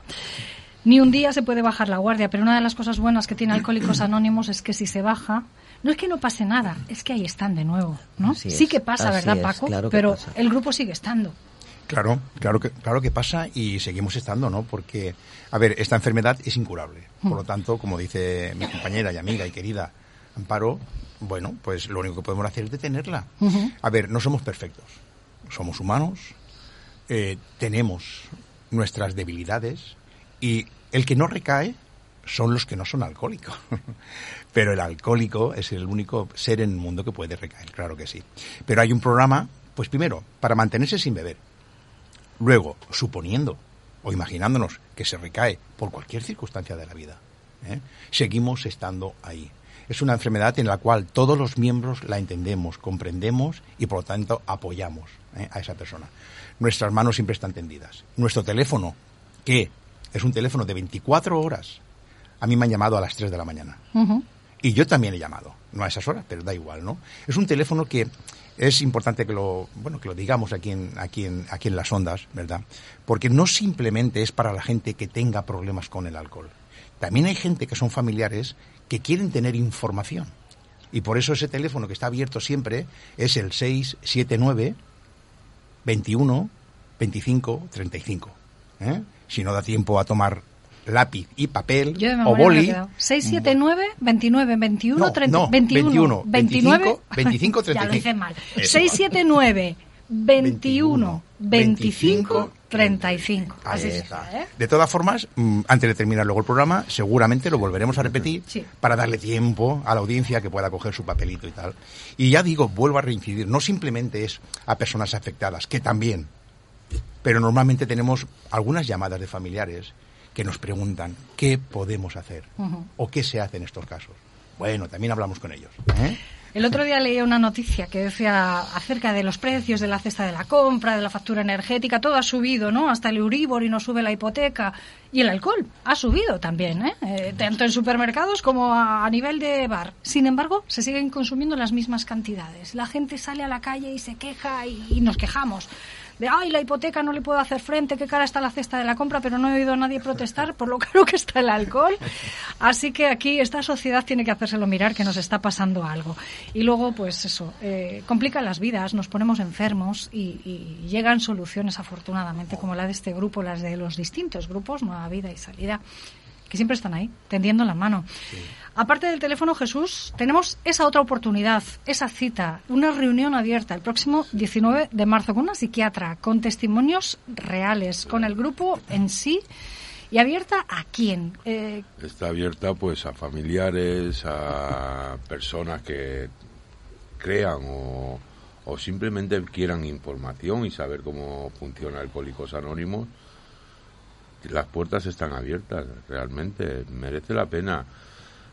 S1: Ni un día se puede bajar la guardia, pero una de las cosas buenas que tiene Alcohólicos Anónimos es que si se baja, no es que no pase nada, es que ahí están de nuevo, ¿no?
S12: Así
S1: sí
S12: es,
S1: que pasa,
S12: así
S1: ¿verdad,
S12: es,
S1: Paco?
S12: claro que
S1: pero
S12: pasa.
S1: el grupo sigue estando.
S11: Claro, claro que, claro que pasa y seguimos estando, ¿no? Porque, a ver, esta enfermedad es incurable. Por lo tanto, como dice mi compañera y amiga y querida Amparo, bueno, pues lo único que podemos hacer es detenerla. A ver, no somos perfectos. Somos humanos, eh, tenemos nuestras debilidades y el que no recae son los que no son alcohólicos. <laughs> Pero el alcohólico es el único ser en el mundo que puede recaer, claro que sí. Pero hay un programa, pues primero, para mantenerse sin beber. Luego, suponiendo o imaginándonos que se recae por cualquier circunstancia de la vida, ¿eh? seguimos estando ahí. Es una enfermedad en la cual todos los miembros la entendemos, comprendemos y por lo tanto apoyamos ¿eh? a esa persona. Nuestras manos siempre están tendidas. Nuestro teléfono, que es un teléfono de 24 horas, a mí me han llamado a las 3 de la mañana. Y yo también he llamado, no a esas horas, pero da igual, ¿no? Es un teléfono que es importante que lo, bueno, que lo digamos aquí en, aquí en, aquí en las ondas, ¿verdad? Porque no simplemente es para la gente que tenga problemas con el alcohol. También hay gente que son familiares que quieren tener información. Y por eso ese teléfono que está abierto siempre es el 679 21 25 35. ¿eh? Si no da tiempo a tomar lápiz y papel
S1: Yo
S11: o boli,
S1: quedado. 679 29 21
S11: No,
S1: 30
S11: no,
S1: 21
S11: 21,
S1: 29
S11: 25,
S1: Ya lo
S11: 35.
S1: hice mal.
S11: Eso.
S1: 679 21 25 35.
S11: Ahí
S1: Así
S11: está.
S1: ¿eh?
S11: De todas formas, mm, antes de terminar luego el programa, seguramente lo volveremos a repetir
S1: Sí.
S11: para darle tiempo a la audiencia que pueda coger su papelito y tal. Y ya digo, vuelvo a reincidir, no simplemente es a personas afectadas, que también, pero normalmente tenemos algunas llamadas de familiares que nos preguntan qué podemos hacer o qué se hace en estos casos. Bueno, también hablamos con ellos. ¿eh?
S1: El otro día leía una noticia que decía acerca de los precios de la cesta de la compra, de la factura energética, todo ha subido, ¿no? Hasta el Euribor y no sube la hipoteca. Y el alcohol ha subido también, ¿eh? Eh, tanto en supermercados como a, a nivel de bar. Sin embargo, se siguen consumiendo las mismas cantidades. La gente sale a la calle y se queja y, y nos quejamos. De, ay, la hipoteca no le puedo hacer frente, qué cara está la cesta de la compra, pero no he oído a nadie protestar por lo caro que está el alcohol. Así que aquí esta sociedad tiene que hacérselo mirar que nos está pasando algo. Y luego, pues eso, eh, complica las vidas, nos ponemos enfermos y, y llegan soluciones, afortunadamente, como la de este grupo, las de los distintos grupos, Nueva Vida y Salida, que siempre están ahí, tendiendo la mano. Aparte del teléfono Jesús, tenemos esa otra oportunidad, esa cita, una reunión abierta el próximo 19 de marzo con una psiquiatra, con testimonios reales, con el grupo en sí y abierta a quién. Eh,
S10: Está abierta pues a familiares, a personas que crean o, o simplemente quieran información y saber cómo funciona Alcohólicos Anónimos. Las puertas están abiertas, realmente, merece la pena.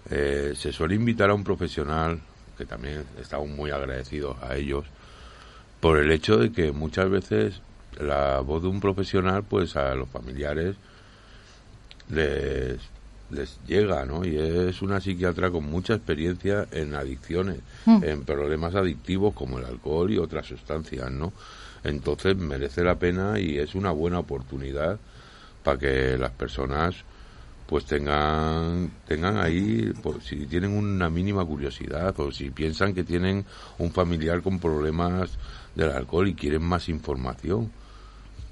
S10: Eh, se suele invitar a un profesional, que también estamos muy agradecidos a ellos, por el hecho de que muchas veces la voz de un profesional, pues a los familiares les, les llega, ¿no? Y es una psiquiatra con mucha experiencia en adicciones,
S13: Mm.
S10: en problemas adictivos como el alcohol y otras sustancias, ¿no? Entonces merece la pena y es una buena oportunidad para que las personas pues tengan tengan ahí pues, si tienen una mínima curiosidad o si piensan que tienen un familiar con problemas del alcohol y quieren más información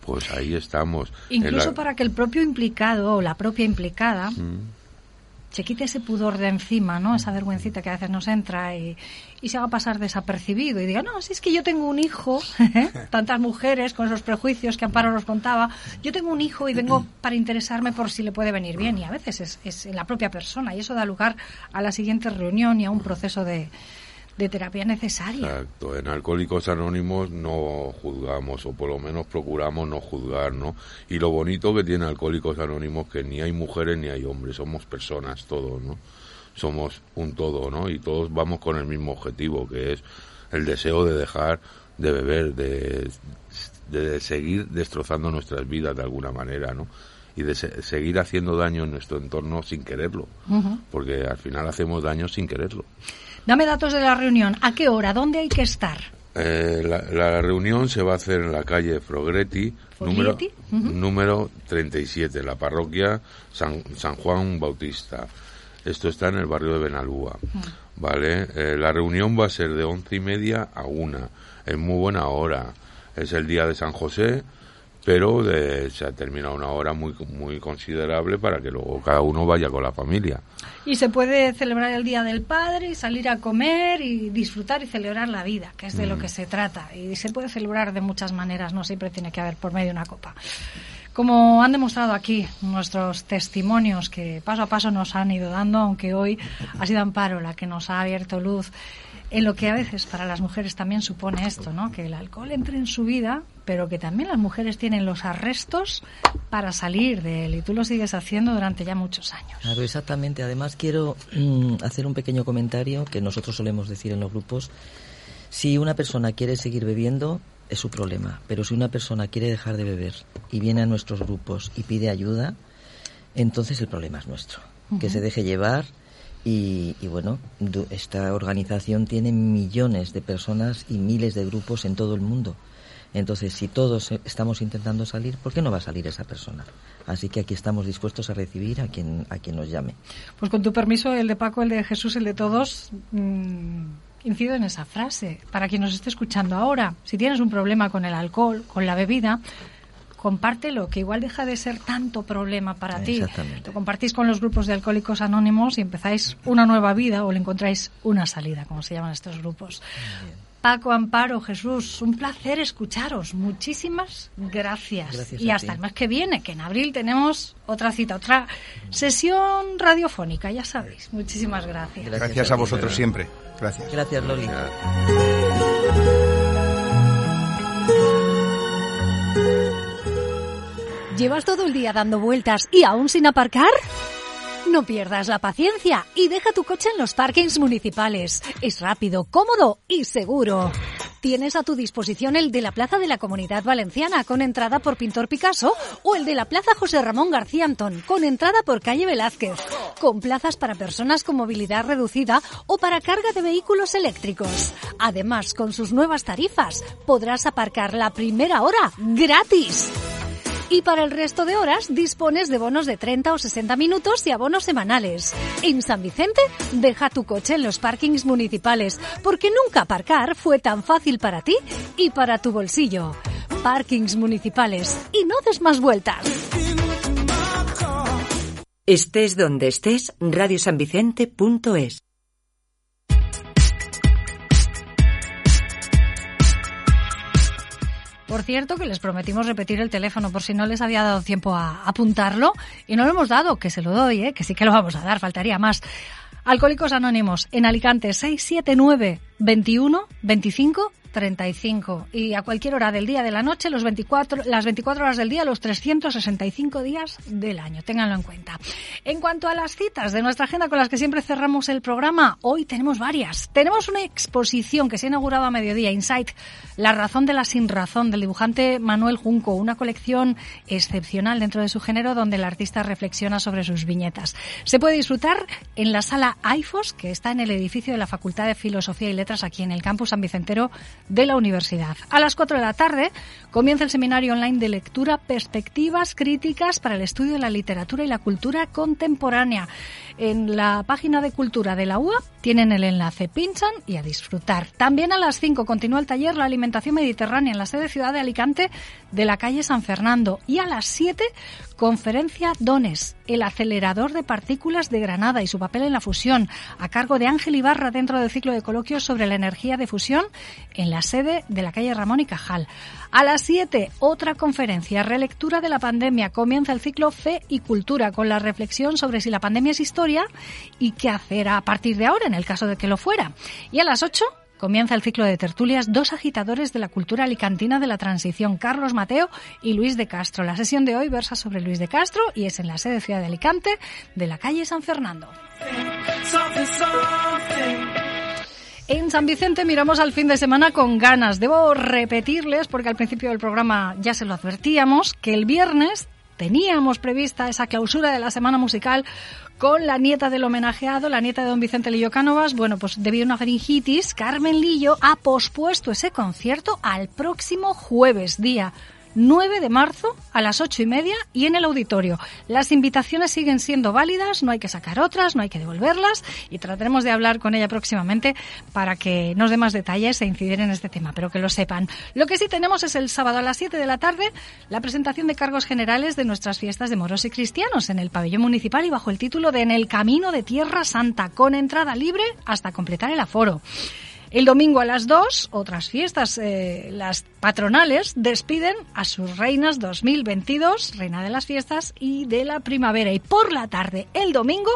S10: pues ahí estamos.
S1: Incluso para que el propio implicado o la propia implicada mm se quite ese pudor de encima, ¿no? Esa vergüencita que a veces nos entra y, se haga pasar desapercibido y diga, no, si es que yo tengo un hijo, ¿eh? <laughs> tantas mujeres con esos prejuicios que Amparo nos contaba, yo tengo un hijo y vengo <clears throat> para interesarme por si le puede venir bien y a veces es, es la propia persona y eso da lugar a la siguiente reunión y a un proceso de, de terapia necesaria.
S10: Exacto. En Alcohólicos Anónimos no juzgamos, o por lo menos procuramos no juzgar, ¿no? Y lo bonito que tiene Alcohólicos Anónimos que ni hay mujeres ni hay hombres, somos personas todos, ¿no? Somos un todo, ¿no? Y todos vamos con el mismo objetivo, que es el deseo de dejar de beber, de, de seguir destrozando nuestras vidas de alguna manera, ¿no? y de seguir haciendo daño en nuestro entorno sin quererlo, porque al final hacemos daño sin quererlo.
S1: Dame datos de la reunión. ¿A qué hora? ¿Dónde hay que estar?
S10: Eh, la, reunión se va a hacer en la calle Frogretti, número, número 37, la parroquia San, San, Juan Bautista. Esto está en el barrio de Benalúa. ¿Vale? Eh, la reunión va a ser de once y media a una. Es muy buena hora. Es el día de San José pero se ha terminado una hora muy muy considerable para que luego cada uno vaya con la familia.
S1: Y se puede celebrar el Día del Padre y salir a comer y disfrutar y celebrar la vida, que es de lo mm. que se trata. Y se puede celebrar de muchas maneras, no siempre tiene que haber por medio una copa. Como han demostrado aquí nuestros testimonios que paso a paso nos han ido dando, aunque hoy ha sido Amparo la que nos ha abierto luz en lo que a veces para las mujeres también supone esto, ¿no? Que el alcohol entre en su vida, pero que también las mujeres tienen los arrestos para salir de él y tú lo sigues haciendo durante ya muchos años.
S12: Claro, exactamente. Además quiero mm, hacer un pequeño comentario que nosotros solemos decir en los grupos. Si una persona quiere seguir bebiendo, es su problema, pero si una persona quiere dejar de beber y viene a nuestros grupos y pide ayuda, entonces el problema es nuestro. Que se deje llevar y, bueno, esta organización tiene millones de personas y miles de grupos en todo el mundo. Entonces, si todos estamos intentando salir, ¿por qué no va a salir esa persona? Así que aquí estamos dispuestos a recibir a quien, a quien nos llame.
S1: Pues con tu permiso, el de Paco, el de Jesús, el de todos, mmm, incido en esa frase. Para quien nos esté escuchando ahora, si tienes un problema con el alcohol, con la bebida, compártelo, que igual deja de ser tanto problema para ti. Lo compartís con los grupos de alcohólicos anónimos y empezáis una nueva vida o le encontráis una salida, como se llaman estos grupos. Paco, Amparo, Jesús, un placer escucharos. Muchísimas gracias. y hasta el mes que viene, que en abril tenemos otra cita, otra sesión radiofónica, ya sabéis. Muchísimas gracias.
S11: Gracias, a vosotros siempre. Gracias.
S12: Gracias, Loli.
S4: ¿Llevas todo el día dando vueltas y aún sin aparcar? No pierdas la paciencia y deja tu coche en los parkings municipales. Es rápido, cómodo y seguro. Tienes a tu disposición el de la Plaza de la Comunidad Valenciana con entrada por Pintor Picasso o el de la Plaza José Ramón García Antón con entrada por Calle Velázquez, con plazas para personas con movilidad reducida o para carga de vehículos eléctricos. Además, con sus nuevas tarifas, podrás aparcar la primera hora gratis. Y para el resto de horas dispones de bonos de 30 o 60 minutos y abonos semanales. En San Vicente, deja tu coche en los parkings municipales, porque nunca aparcar fue tan fácil para ti y para tu bolsillo. Parkings municipales y no des más vueltas.
S5: Estés donde estés, radiosanvicente.es.
S1: cierto, que les prometimos repetir el teléfono por si no les había dado tiempo a apuntarlo y no lo hemos dado, que se lo doy, ¿eh? que sí que lo vamos a dar, faltaría más. Alcohólicos Anónimos en Alicante 679 21 25 35 y a cualquier hora del día de la noche, los 24, las 24 horas del día, los 365 días del año. Ténganlo en cuenta. En cuanto a las citas de nuestra agenda con las que siempre cerramos el programa, hoy tenemos varias. Tenemos una exposición que se ha inaugurado a mediodía, Insight, La razón de la sin razón, del dibujante Manuel Junco, una colección excepcional dentro de su género donde el artista reflexiona sobre sus viñetas. Se puede disfrutar en la sala AIFOS, que está en el edificio de la Facultad de Filosofía y Letras aquí en el campus San Vicentero de la universidad. A las 4 de la tarde comienza el seminario online de lectura Perspectivas críticas para el estudio de la literatura y la cultura contemporánea. En la página de cultura de la UA tienen el enlace, pinchan y a disfrutar. También a las 5 continúa el taller La alimentación mediterránea en la sede ciudad de Alicante de la calle San Fernando y a las 7 Conferencia Dones, el acelerador de partículas de Granada y su papel en la fusión, a cargo de Ángel Ibarra dentro del ciclo de coloquios sobre la energía de fusión en la sede de la calle Ramón y Cajal. A las 7, otra conferencia, relectura de la pandemia. Comienza el ciclo Fe y Cultura con la reflexión sobre si la pandemia es historia y qué hacer a partir de ahora en el caso de que lo fuera. Y a las 8, Comienza el ciclo de tertulias dos agitadores de la cultura alicantina de la transición, Carlos Mateo y Luis de Castro. La sesión de hoy versa sobre Luis de Castro y es en la sede Ciudad de Alicante de la calle San Fernando. En San Vicente miramos al fin de semana con ganas. Debo repetirles, porque al principio del programa ya se lo advertíamos, que el viernes teníamos prevista esa clausura de la semana musical con la nieta del homenajeado, la nieta de don Vicente Lillo Cánovas. Bueno, pues debido a una faringitis, Carmen Lillo ha pospuesto ese concierto al próximo jueves, día 9 de marzo a las ocho y media y en el auditorio. Las invitaciones siguen siendo válidas, no hay que sacar otras, no hay que devolverlas y trataremos de hablar con ella próximamente para que nos dé más detalles e incidir en este tema, pero que lo sepan. Lo que sí tenemos es el sábado a las 7 de la tarde la presentación de cargos generales de nuestras fiestas de moros y cristianos en el pabellón municipal y bajo el título de En el Camino de Tierra Santa, con entrada libre hasta completar el aforo. El domingo a las 2, otras fiestas, eh, las patronales, despiden a sus reinas 2022, reina de las fiestas y de la primavera. Y por la tarde, el domingo,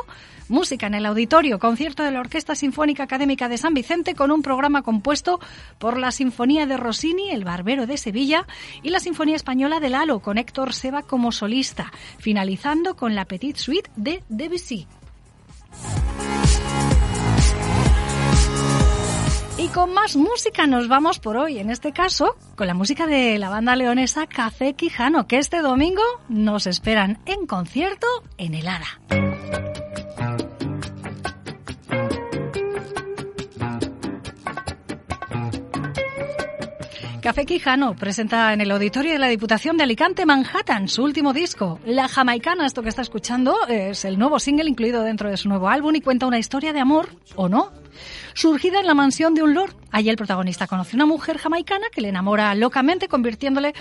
S1: música en el auditorio, concierto de la Orquesta Sinfónica Académica de San Vicente con un programa compuesto por la Sinfonía de Rossini, El Barbero de Sevilla y la Sinfonía Española de Lalo con Héctor Seba como solista, finalizando con la Petite Suite de Debussy. Y con más música nos vamos por hoy, en este caso con la música de la banda leonesa Café Quijano, que este domingo nos esperan en concierto en el Ara. Café Quijano presenta en el auditorio de la Diputación de Alicante, Manhattan, su último disco. La Jamaicana, esto que está escuchando, es el nuevo single incluido dentro de su nuevo álbum y cuenta una historia de amor, ¿o no? Surgida en la mansión de un lord. Allí el protagonista conoce una mujer jamaicana que le enamora locamente, convirtiéndole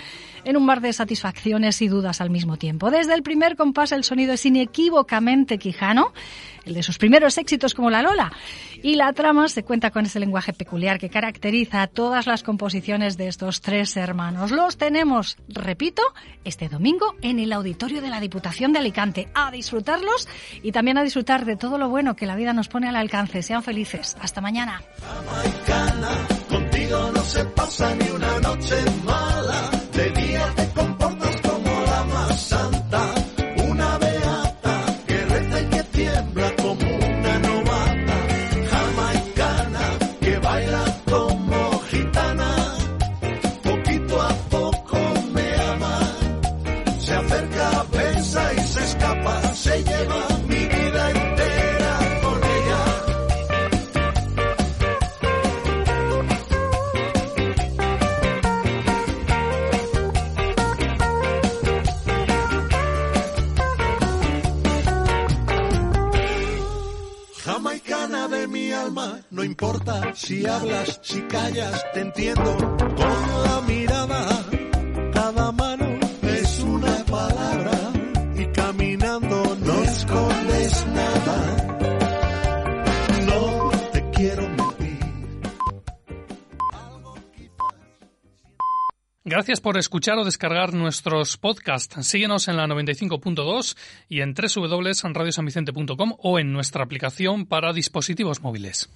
S1: en un mar de satisfacciones y dudas al mismo tiempo. Desde el primer compás el sonido es inequívocamente quijano, el de sus primeros éxitos como La Lola. Y la trama se cuenta con ese lenguaje peculiar que caracteriza a todas las composiciones de estos tres hermanos. Los tenemos, repito, este domingo en el auditorio de la Diputación de Alicante. A disfrutarlos y también a disfrutar de todo lo bueno que la vida nos pone al alcance. Sean felices. Hasta mañana.
S13: No importa si hablas, si callas, te entiendo con la mirada. Cada mano es una palabra y caminando no escondes nada. No te quiero mentir.
S14: Gracias por escuchar o descargar nuestros podcasts. Síguenos en la 95.2 y en www.radiosanvicente.com o en nuestra aplicación para dispositivos móviles.